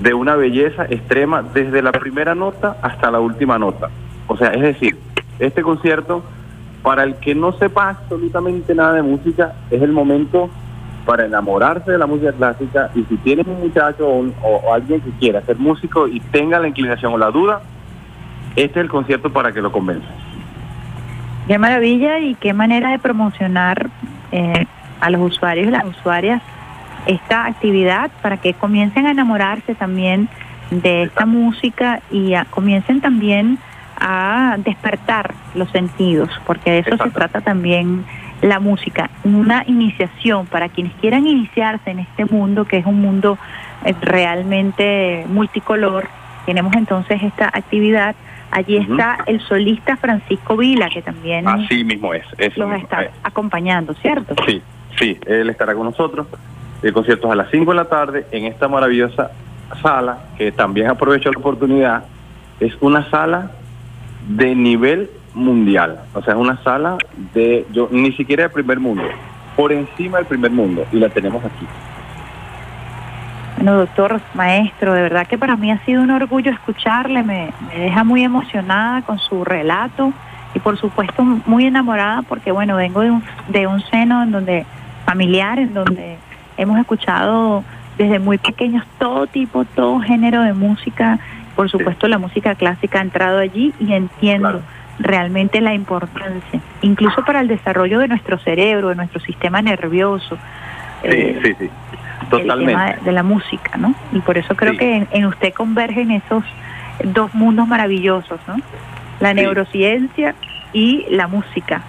de una belleza extrema desde la primera nota hasta la última nota. O sea, es decir, este concierto, para el que no sepa absolutamente nada de música, es el momento para enamorarse de la música clásica y si tienes un muchacho o, un- o- o alguien que quiera ser músico y tenga la inclinación o la duda, este es el concierto para que lo convenza. Qué maravilla y qué manera de promocionar eh, a los usuarios y las usuarias esta actividad para que comiencen a enamorarse también de esta música y a- comiencen también a despertar los sentidos, porque de eso se trata también la música, una iniciación para quienes quieran iniciarse en este mundo que es un mundo eh, realmente multicolor. Tenemos entonces esta actividad. Allí está el solista Francisco Vila, que también Así mismo es. los mismo está es. acompañando, ¿cierto? Sí, sí, él estará con nosotros. El concierto es a las 5 de la tarde en esta maravillosa sala, que también aprovecho la oportunidad, es una sala de nivel mundial. O sea, es una sala de, yo ni siquiera de primer mundo, por encima del primer mundo, y la tenemos aquí. Bueno, doctor, maestro, de verdad que para mí ha sido un orgullo escucharle, me, me deja muy emocionada con su relato y por supuesto muy enamorada porque bueno, vengo de un, de un seno en donde familiar, en donde hemos escuchado desde muy pequeños todo tipo, todo género de música, por supuesto la música clásica ha entrado allí y entiendo realmente la importancia, incluso para el desarrollo de nuestro cerebro, de nuestro sistema nervioso. Sí, sí, sí. el Totalmente. tema de, de la música, ¿no? Y por eso creo Sí. que en, en usted convergen esos dos mundos maravillosos, ¿no? La neurociencia y la música.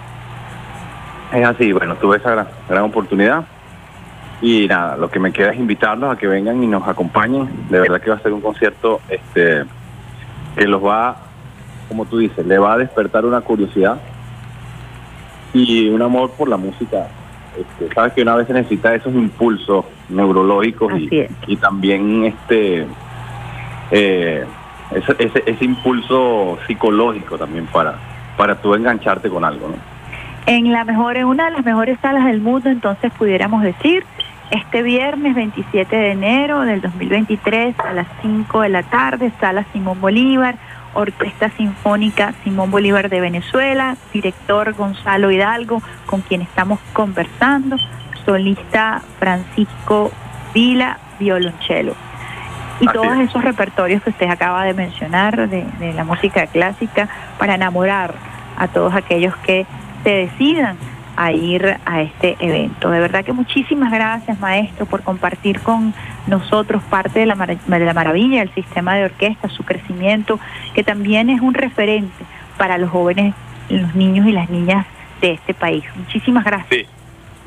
Es así, bueno, tuve esa gran, gran oportunidad. Y nada, lo que me queda es invitarlos a que vengan y nos acompañen. De verdad que va a ser un concierto este que los va, como tú dices, le va a despertar una curiosidad y un amor por la música. Este, Sabes que una vez se necesita esos impulsos neurológicos y, también este eh, ese, ese, ese impulso psicológico también para, para tú engancharte con algo, ¿no? En la mejor, en una de las mejores salas del mundo, entonces pudiéramos decir, este viernes 27 de enero del 2023 a las 5 de la tarde, sala Simón Bolívar, Orquesta Sinfónica Simón Bolívar de Venezuela, director Gonzalo Hidalgo, con quien estamos conversando, solista Francisco Vila, violonchelo. Y Así todos es. esos repertorios que usted acaba de mencionar de, de la música clásica para enamorar a todos aquellos que se decidan a ir a este evento. De verdad que muchísimas gracias, maestro, por compartir con nosotros parte de la, mara- de la maravilla del sistema de orquesta, su crecimiento, que también es un referente para los jóvenes, los niños y las niñas de este país. Muchísimas gracias.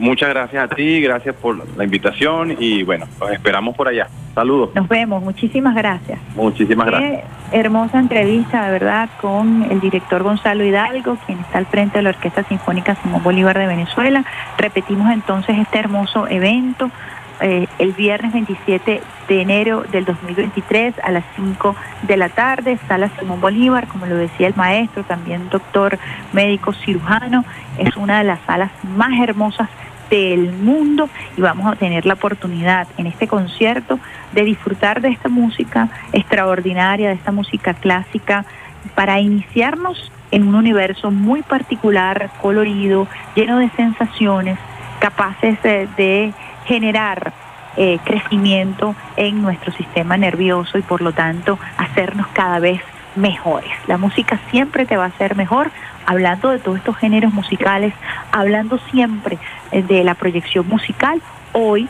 Muchas gracias a ti, gracias por la invitación y bueno, los esperamos por allá. Saludos. Nos vemos, muchísimas gracias. Muchísimas gracias. Hermosa entrevista, de verdad, con el director Gonzalo Hidalgo, quien está al frente de la Orquesta Sinfónica Simón Bolívar de Venezuela. Repetimos entonces este hermoso evento eh, el viernes 27 de enero del 2023 a las 5 de la tarde, Sala Simón Bolívar, como lo decía el maestro, también doctor médico cirujano. Es una de las salas más hermosas del mundo y vamos a tener la oportunidad en este concierto de disfrutar de esta música extraordinaria, de esta música clásica, para iniciarnos en un universo muy particular, colorido, lleno de sensaciones, capaces de, generar eh, crecimiento en nuestro sistema nervioso y por lo tanto hacernos cada vez mejores. La música siempre te va a hacer mejor, hablando de todos estos géneros musicales, hablando siempre eh, de la proyección musical. Hoy,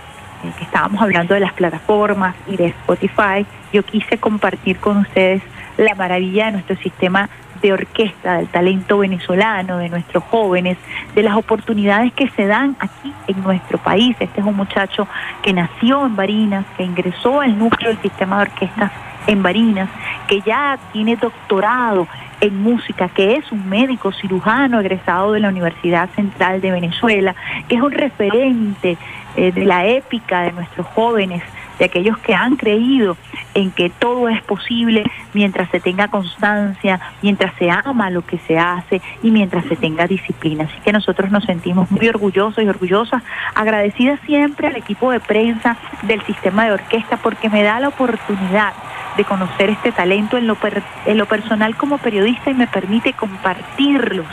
eh, que estábamos hablando de las plataformas y de Spotify, yo quise compartir con ustedes la maravilla de nuestro sistema de orquesta, del talento venezolano, de nuestros jóvenes, de las oportunidades que se dan aquí en nuestro país. Este es un muchacho que nació en Barinas, que ingresó al núcleo del sistema de orquestas en Barinas, que ya tiene doctorado en música, que es un médico cirujano egresado de la Universidad Central de Venezuela, que es un referente eh, de la épica de nuestros jóvenes, de aquellos que han creído en que todo es posible mientras se tenga constancia, mientras se ama lo que se hace y mientras se tenga disciplina. Así que nosotros nos sentimos muy orgullosos y orgullosas, agradecidas siempre al equipo de prensa del sistema de orquesta porque me da la oportunidad de conocer este talento en lo, per- en lo personal como periodista y me permite compartirlos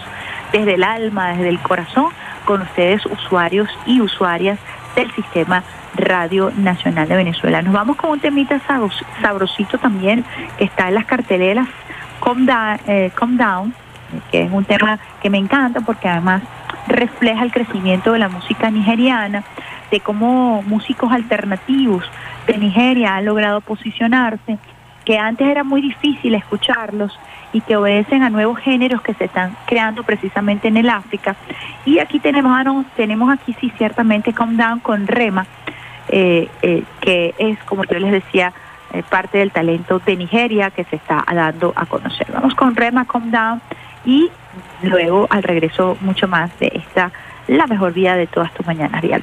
desde el alma, desde el corazón, con ustedes usuarios y usuarias del sistema Radio Nacional de Venezuela. Nos vamos con un temita sabros- sabrosito también que está en las carteleras, Calm Down, eh, Calm Down, que es un tema que me encanta porque además refleja el crecimiento de la música nigeriana, de cómo músicos alternativos de Nigeria han logrado posicionarse, que antes era muy difícil escucharlos y que obedecen a nuevos géneros que se están creando precisamente en el África. Y aquí tenemos, ah, no, tenemos aquí sí ciertamente Calm Down con Rema, eh, eh, que es, como yo les decía, eh, parte del talento de Nigeria que se está dando a conocer. Vamos con Rema Calm Down y luego al regreso mucho más de esta, la mejor vida de todas tus mañanas, Real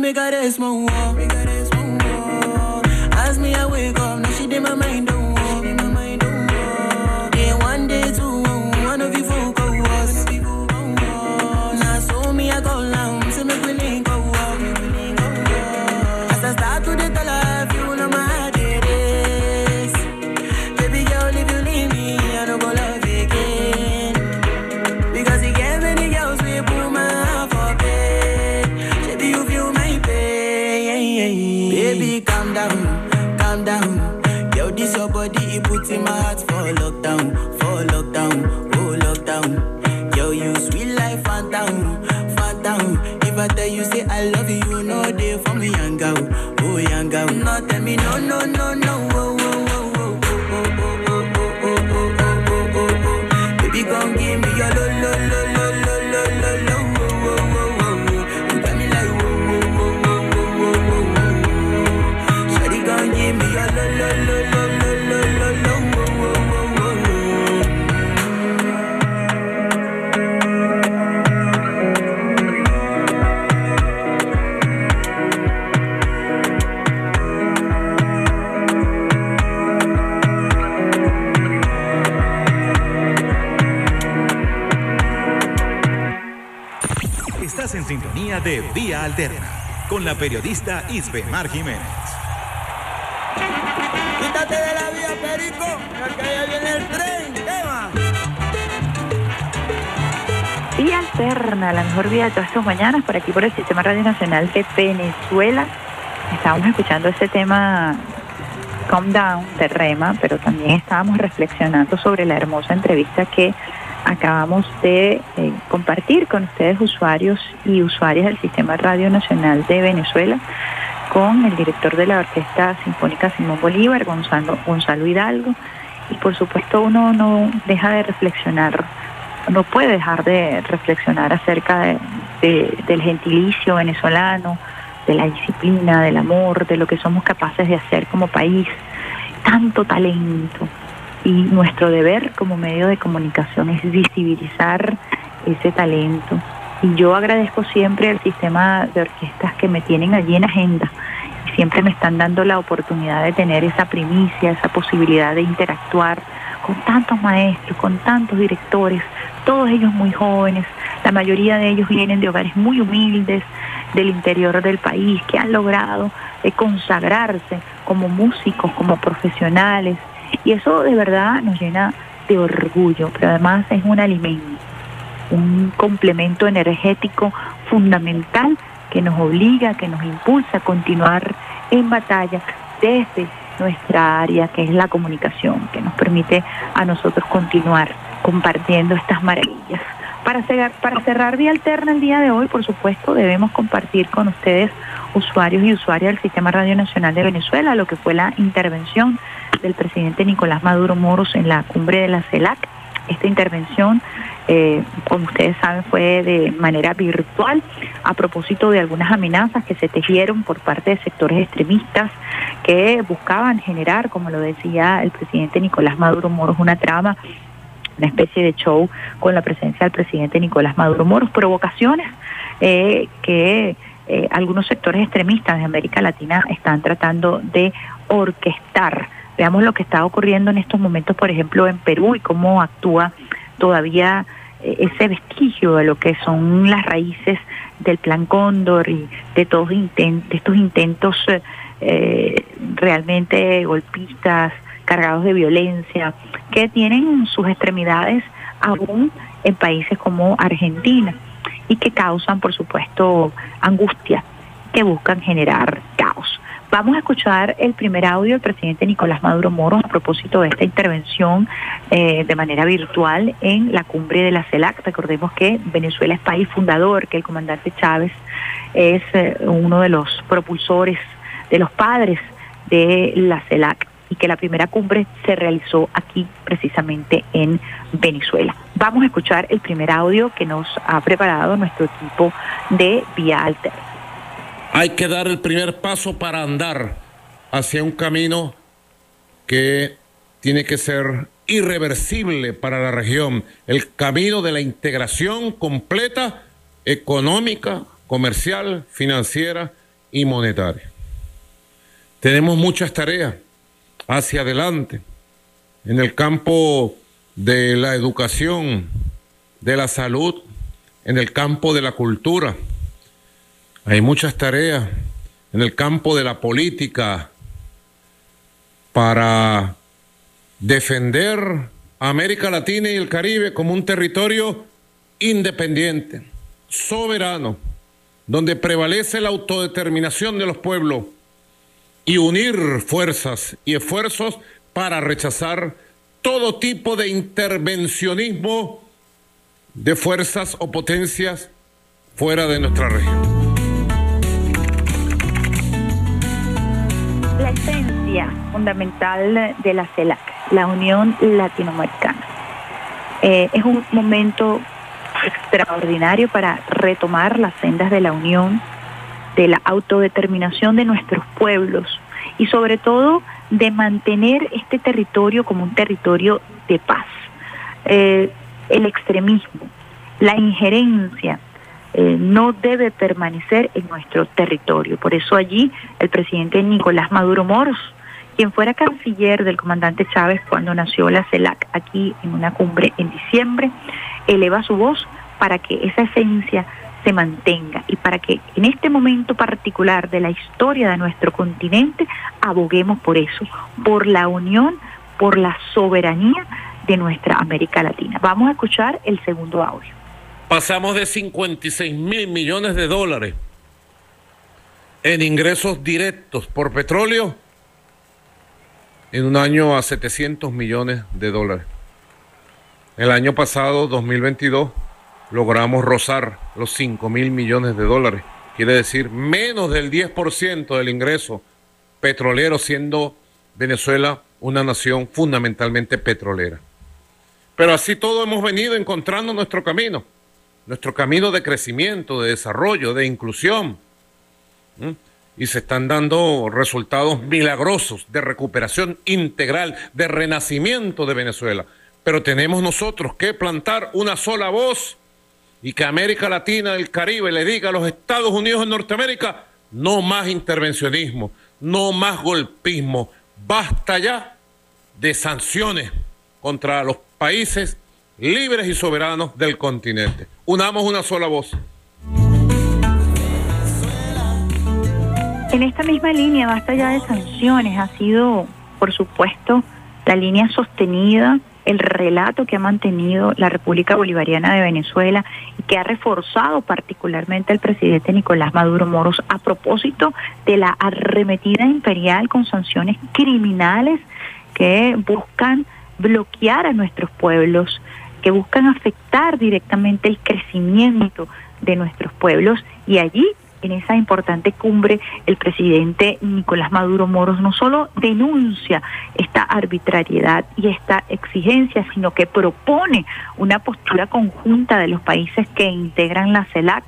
me gares de Vía Alterna con la periodista Isbemar Jiménez. Quítate de la vía, Perico, que allá viene el tren. ¿Qué va? Vía Alterna, la mejor vía de todas tus mañanas, por aquí por el Sistema Radio Nacional de Venezuela. Estábamos escuchando ese tema Calm Down de Rema, pero también estábamos reflexionando sobre la hermosa entrevista que acabamos de eh, compartir con ustedes, usuarios y usuarias del Sistema Radio Nacional de Venezuela, con el director de la Orquesta Sinfónica Simón Bolívar, Gonzalo, Gonzalo Hidalgo. Y por supuesto uno no deja de reflexionar, no puede dejar de reflexionar acerca de- de- del gentilicio venezolano, de la disciplina, del amor, de lo que somos capaces de hacer como país. Tanto talento, y nuestro deber como medio de comunicación es visibilizar ese talento. Y yo agradezco siempre al sistema de orquestas que me tienen allí en agenda siempre me están dando la oportunidad de tener esa primicia, esa posibilidad de interactuar con tantos maestros, con tantos directores, todos ellos muy jóvenes, la mayoría de ellos vienen de hogares muy humildes del interior del país que han logrado eh, consagrarse como músicos, como profesionales, y eso de verdad nos llena de orgullo, pero además es un alimento, un complemento energético fundamental que nos obliga, que nos impulsa a continuar en batalla desde nuestra área que es la comunicación, que nos permite a nosotros continuar compartiendo estas maravillas. Para cerrar, para cerrar Vía Alterna el día de hoy, por supuesto, debemos compartir con ustedes, usuarios y usuarias del Sistema Radio Nacional de Venezuela, lo que fue la intervención del presidente Nicolás Maduro Moros en la cumbre de la CELAC. Esta intervención, eh, como ustedes saben, fue de manera virtual a propósito de algunas amenazas que se tejieron por parte de sectores extremistas que buscaban generar, como lo decía el presidente Nicolás Maduro Moros, una trama una especie de show con la presencia del presidente Nicolás Maduro Moros, provocaciones eh, que eh, algunos sectores extremistas de América Latina están tratando de orquestar. Veamos lo que está ocurriendo en estos momentos, por ejemplo, en Perú y cómo actúa todavía eh, ese vestigio de lo que son las raíces del plan Cóndor y de todos de estos intentos eh, realmente golpistas, cargados de violencia, que tienen sus extremidades aún en países como Argentina y que causan, por supuesto, angustia, que buscan generar caos. Vamos a escuchar el primer audio del presidente Nicolás Maduro Moros a propósito de esta intervención eh, de manera virtual en la cumbre de la CELAC. Recordemos que Venezuela es país fundador, que el comandante Chávez es eh, uno de los propulsores, de los padres de la CELAC y que la primera cumbre se realizó aquí precisamente en Venezuela. Vamos a escuchar el primer audio que nos ha preparado nuestro equipo de Vía Alter. Hay que dar el primer paso para andar hacia un camino que tiene que ser irreversible para la región, el camino de la integración completa económica, comercial, financiera y monetaria. Tenemos muchas tareas hacia adelante en el campo de la educación, de la salud, en el campo de la cultura. Hay muchas tareas en el campo de la política para defender América Latina y el Caribe como un territorio independiente, soberano, donde prevalece la autodeterminación de los pueblos y unir fuerzas y esfuerzos para rechazar todo tipo de intervencionismo de fuerzas o potencias fuera de nuestra región. Fundamental de la CELAC, la Unión Latinoamericana, eh, es un momento extraordinario para retomar las sendas de la unión, de la autodeterminación de nuestros pueblos y sobre todo de mantener este territorio como un territorio de paz. Eh, el extremismo, la injerencia eh, no debe permanecer en nuestro territorio. Por eso allí el presidente Nicolás Maduro Moros, quien fuera canciller del comandante Chávez cuando nació la CELAC aquí en una cumbre en diciembre, eleva su voz para que esa esencia se mantenga y para que en este momento particular de la historia de nuestro continente aboguemos por eso, por la unión, por la soberanía de nuestra América Latina. Vamos a escuchar el segundo audio. Pasamos de 56 mil millones de dólares en ingresos directos por petróleo en un año a 700 millones de dólares. El año pasado, 2022, logramos rozar los 5 mil millones de dólares. Quiere decir menos del 10% del ingreso petrolero, siendo Venezuela una nación fundamentalmente petrolera. Pero así todo hemos venido encontrando nuestro camino, nuestro camino de crecimiento, de desarrollo, de inclusión. Y se están dando resultados milagrosos de recuperación integral, de renacimiento de Venezuela. Pero tenemos nosotros que plantar una sola voz y que América Latina, el Caribe, le diga a los Estados Unidos de Norteamérica, no más intervencionismo, no más golpismo, basta ya de sanciones contra los países libres y soberanos del continente. Unamos una sola voz. En esta misma línea, basta ya de sanciones, ha sido, por supuesto, la línea sostenida el relato que ha mantenido la República Bolivariana de Venezuela y que ha reforzado particularmente el presidente Nicolás Maduro Moros a propósito de la arremetida imperial con sanciones criminales que buscan bloquear a nuestros pueblos que buscan afectar directamente el crecimiento de nuestros pueblos. Y allí en esa importante cumbre, el presidente Nicolás Maduro Moros no solo denuncia esta arbitrariedad y esta exigencia, sino que propone una postura conjunta de los países que integran la CELAC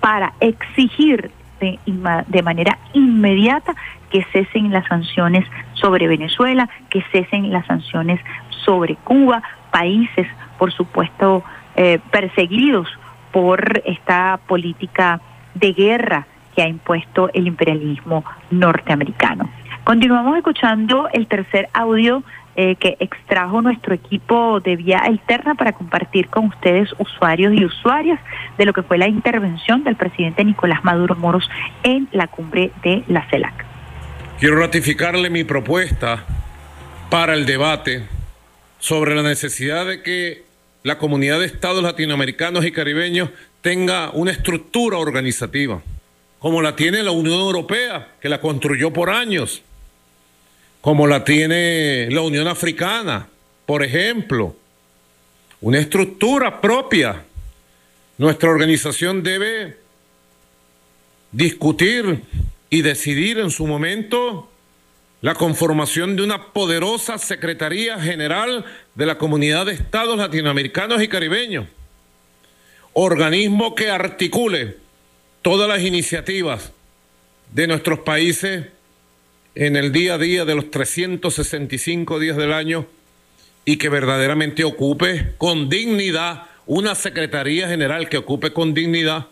para exigir de, manera inmediata que cesen las sanciones sobre Venezuela, que cesen las sanciones sobre Cuba, países, por supuesto, eh, perseguidos por esta política de guerra que ha impuesto el imperialismo norteamericano. Continuamos escuchando el tercer audio eh, que extrajo nuestro equipo de vía alterna para compartir con ustedes, usuarios y usuarias, de lo que fue la intervención del presidente Nicolás Maduro Moros en la cumbre de la CELAC. Quiero ratificarle mi propuesta para el debate sobre la necesidad de que la comunidad de estados latinoamericanos y caribeños tenga una estructura organizativa, como la tiene la Unión Europea, que la construyó por años, como la tiene la Unión Africana, por ejemplo, una estructura propia. Nuestra organización debe discutir y decidir en su momento la conformación de una poderosa Secretaría General de la Comunidad de Estados Latinoamericanos y Caribeños organismo que articule todas las iniciativas de nuestros países en el día a día de los 365 días del año y que verdaderamente ocupe con dignidad una Secretaría General que ocupe con dignidad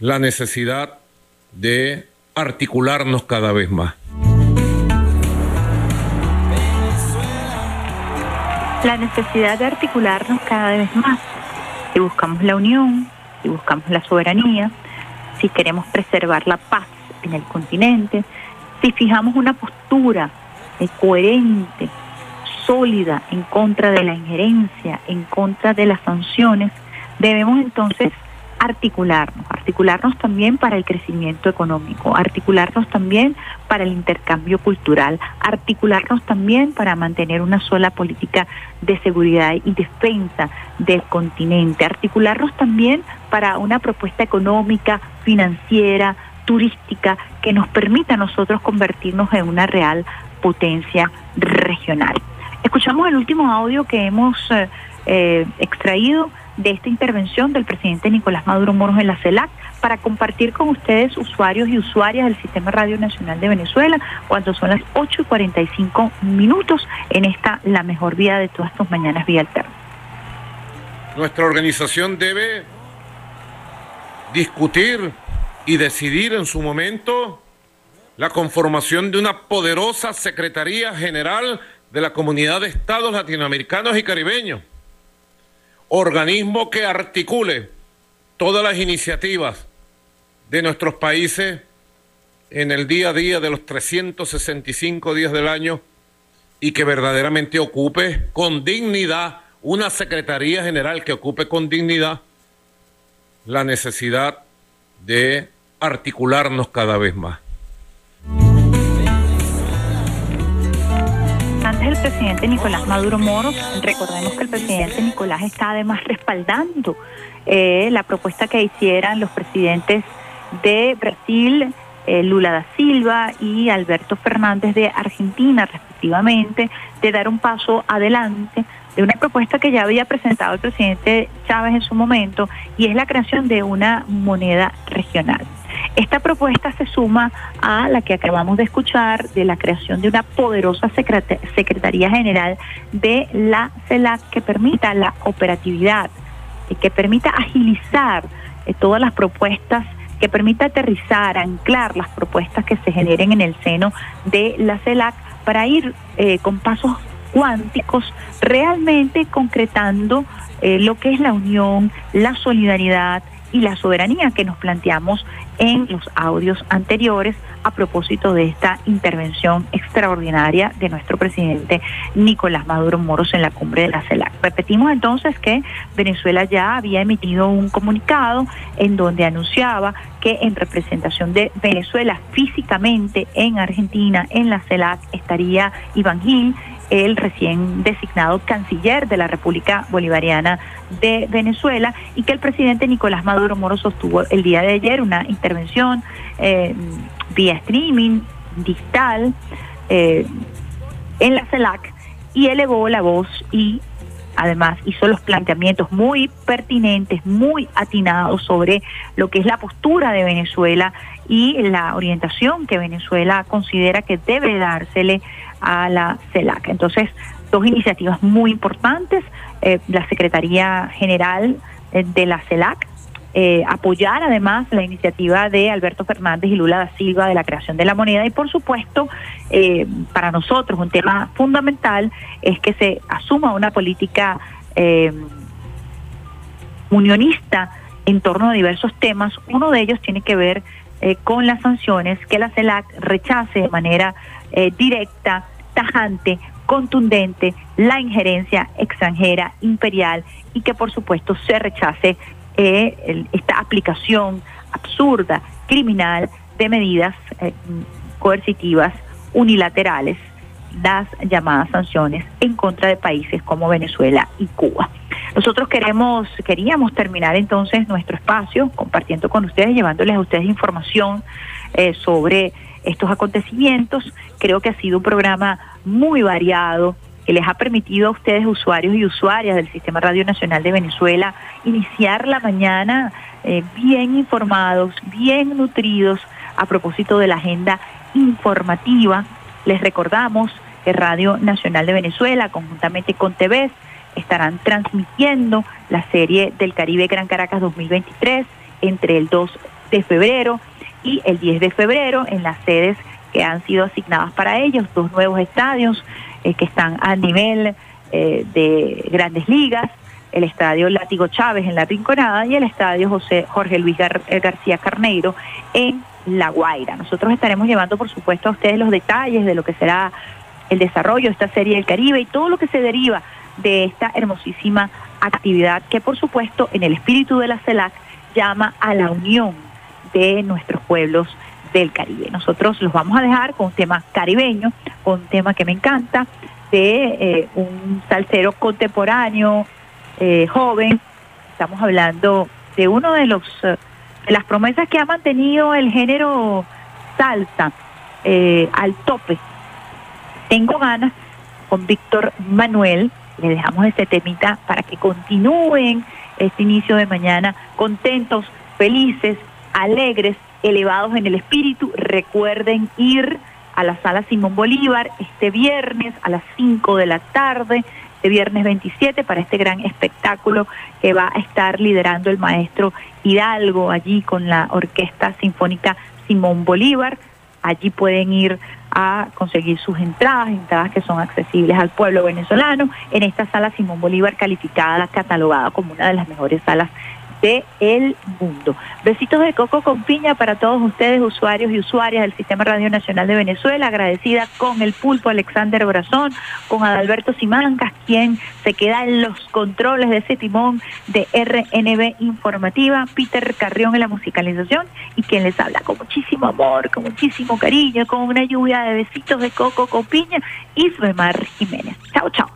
la necesidad de articularnos cada vez más. La necesidad de articularnos cada vez más si buscamos la unión, si buscamos la soberanía, si queremos preservar la paz en el continente, si fijamos una postura coherente, sólida en contra de la injerencia, en contra de las sanciones, debemos entonces articularnos, articularnos también para el crecimiento económico, articularnos también para el intercambio cultural, articularnos también para mantener una sola política de seguridad y defensa del continente, articularnos también para una propuesta económica, financiera, turística que nos permita a nosotros convertirnos en una real potencia regional. Escuchamos el último audio que hemos eh, eh, extraído de esta intervención del presidente Nicolás Maduro Moros en la CELAC para compartir con ustedes, usuarios y usuarias del Sistema Radio Nacional de Venezuela, cuando son las 8 y 45 minutos en esta La Mejor Vida de todas tus mañanas vía alterna. Nuestra organización debe discutir y decidir en su momento la conformación de una poderosa Secretaría General de la Comunidad de Estados Latinoamericanos y Caribeños organismo que articule todas las iniciativas de nuestros países en el día a día de los 365 días del año y que verdaderamente ocupe con dignidad una Secretaría General que ocupe con dignidad la necesidad de articularnos cada vez más. El presidente Nicolás Maduro Moros. Recordemos que el presidente Nicolás está además respaldando eh, la propuesta que hicieran los presidentes de Brasil, eh, Lula da Silva y Alberto Fernández de Argentina, respectivamente, de dar un paso adelante de una propuesta que ya había presentado el presidente Chávez en su momento y es la creación de una moneda regional. Esta propuesta se suma a la que acabamos de escuchar de la creación de una poderosa Secretaría General de la CELAC que permita la operatividad, y que permita agilizar eh, todas las propuestas que permita aterrizar, anclar las propuestas que se generen en el seno de la CELAC para ir eh, con pasos cuánticos realmente concretando eh, lo que es la unión, la solidaridad y la soberanía que nos planteamos en los audios anteriores a propósito de esta intervención extraordinaria de nuestro presidente Nicolás Maduro Moros en la cumbre de la CELAC. Repetimos entonces que Venezuela ya había emitido un comunicado en donde anunciaba que en representación de Venezuela físicamente en Argentina, en la CELAC, estaría Iván Gil, el recién designado canciller de la República Bolivariana de Venezuela y que el presidente Nicolás Maduro Moro sostuvo el día de ayer una intervención eh, vía streaming, digital, eh, en la CELAC y elevó la voz y además hizo los planteamientos muy pertinentes, muy atinados sobre lo que es la postura de Venezuela y la orientación que Venezuela considera que debe dársele a la CELAC. Entonces, dos iniciativas muy importantes, eh, la Secretaría General eh, de la CELAC, eh, apoyar además la iniciativa de Alberto Fernández y Lula da Silva de la creación de la moneda y por supuesto para nosotros un tema fundamental es que se asuma una política unionista en torno a diversos temas. Uno de ellos tiene que ver con las sanciones que la CELAC rechace de manera eh, directa, tajante, contundente la injerencia extranjera imperial y que por supuesto se rechace eh, esta aplicación absurda, criminal de medidas eh, coercitivas unilaterales, las llamadas sanciones en contra de países como Venezuela y Cuba. Nosotros queremos, queríamos terminar entonces nuestro espacio compartiendo con ustedes, llevándoles a ustedes información sobre estos acontecimientos. Creo que ha sido un programa muy variado que les ha permitido a ustedes, usuarios y usuarias del Sistema Radio Nacional de Venezuela, iniciar la mañana eh, bien informados, bien nutridos a propósito de la agenda informativa. Les recordamos que Radio Nacional de Venezuela, conjuntamente con TVS, estarán transmitiendo la serie del Caribe Gran Caracas 2023 entre el 2 de febrero y el 10 de febrero en las sedes que han sido asignadas para ellos, dos nuevos estadios eh, que están a nivel eh, de grandes ligas, el estadio Látigo Chávez en La Rinconada y el estadio José Jorge Luis Gar- eh, García Carneiro en La Guaira. Nosotros estaremos llevando, por supuesto, a ustedes los detalles de lo que será el desarrollo de esta serie del Caribe y todo lo que se deriva de esta hermosísima actividad que, por supuesto, en el espíritu de la CELAC llama a la unión de nuestros pueblos del Caribe. Nosotros los vamos a dejar con un tema caribeño, con un tema que me encanta, de eh, un salsero contemporáneo, eh, joven. Estamos hablando de uno de los eh, de las promesas que ha mantenido el género salsa eh, al tope. Tengo ganas con Víctor Manuel. Le dejamos este temita para que continúen este inicio de mañana contentos, felices, alegres, elevados en el espíritu. Recuerden ir a la sala Simón Bolívar este viernes a las 5 de la tarde, este viernes 27, para este gran espectáculo que va a estar liderando el maestro Hidalgo allí con la Orquesta Sinfónica Simón Bolívar. Allí pueden ir a conseguir sus entradas, entradas que son accesibles al pueblo venezolano, en esta sala Simón Bolívar calificada, catalogada como una de las mejores salas de el mundo. Besitos de coco con piña para todos ustedes, usuarios y usuarias del Sistema Radio Nacional de Venezuela. Agradecida con el pulpo Alexander Brazón, con Adalberto Simancas, quien se queda en los controles de ese timón de RNB Informativa, Peter Carrión en la musicalización y quien les habla con muchísimo amor, con muchísimo cariño, con una lluvia de besitos de coco con piña, Ismemar Jiménez. Chao, chao.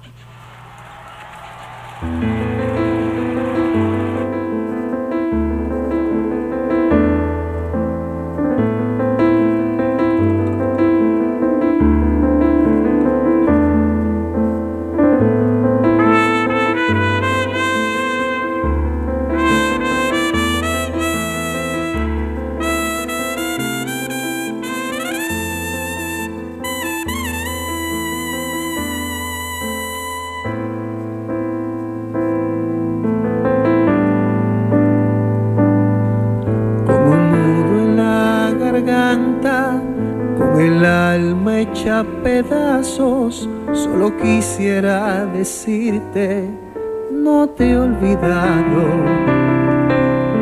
No te he olvidado,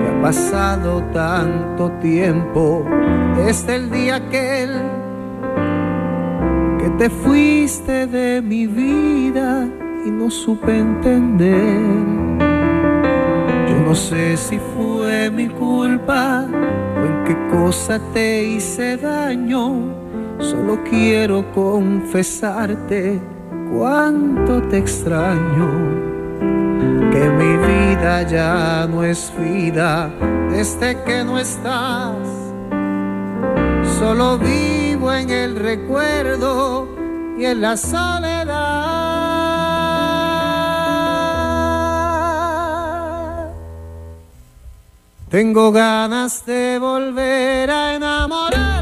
que ha pasado tanto tiempo desde el día aquel que te fuiste de mi vida y no supe entender. Yo no sé si fue mi culpa o en qué cosa te hice daño. Solo quiero confesarte cuánto te extraño, que mi vida ya no es vida desde que no estás. Solo vivo en el recuerdo y en la soledad. Tengo ganas de volver a enamorar.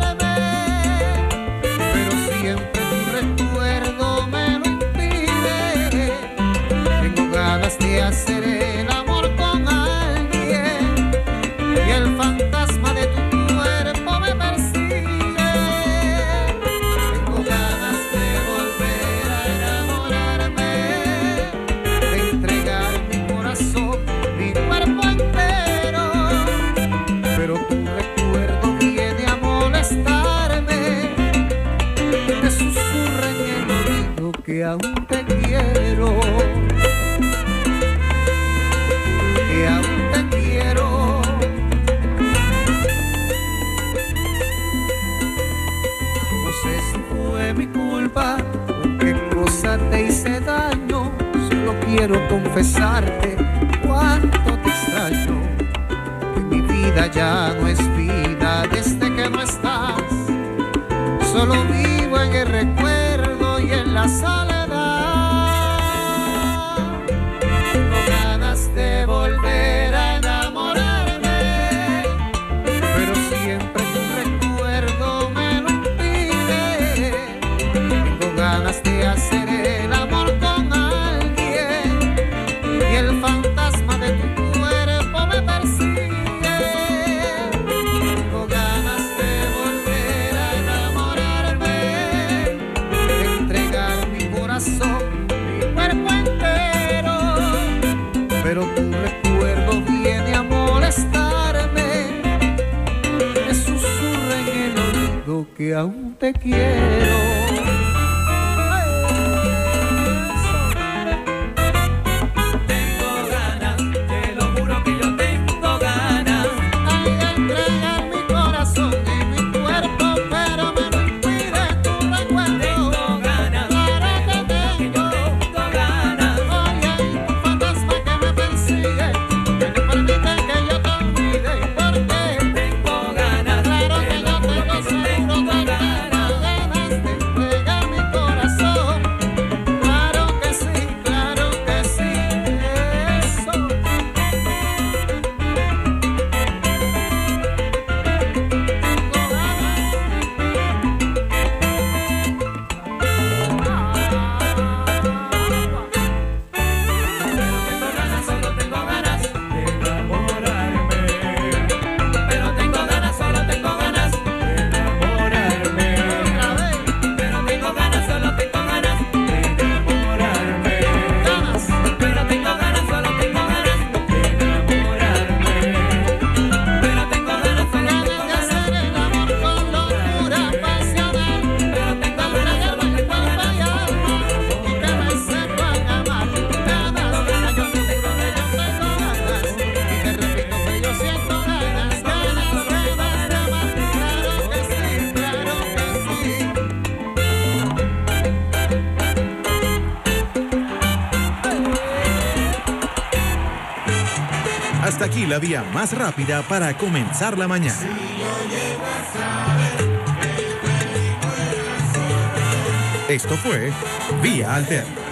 vía más rápida para comenzar la mañana. Esto fue Vía Alterna.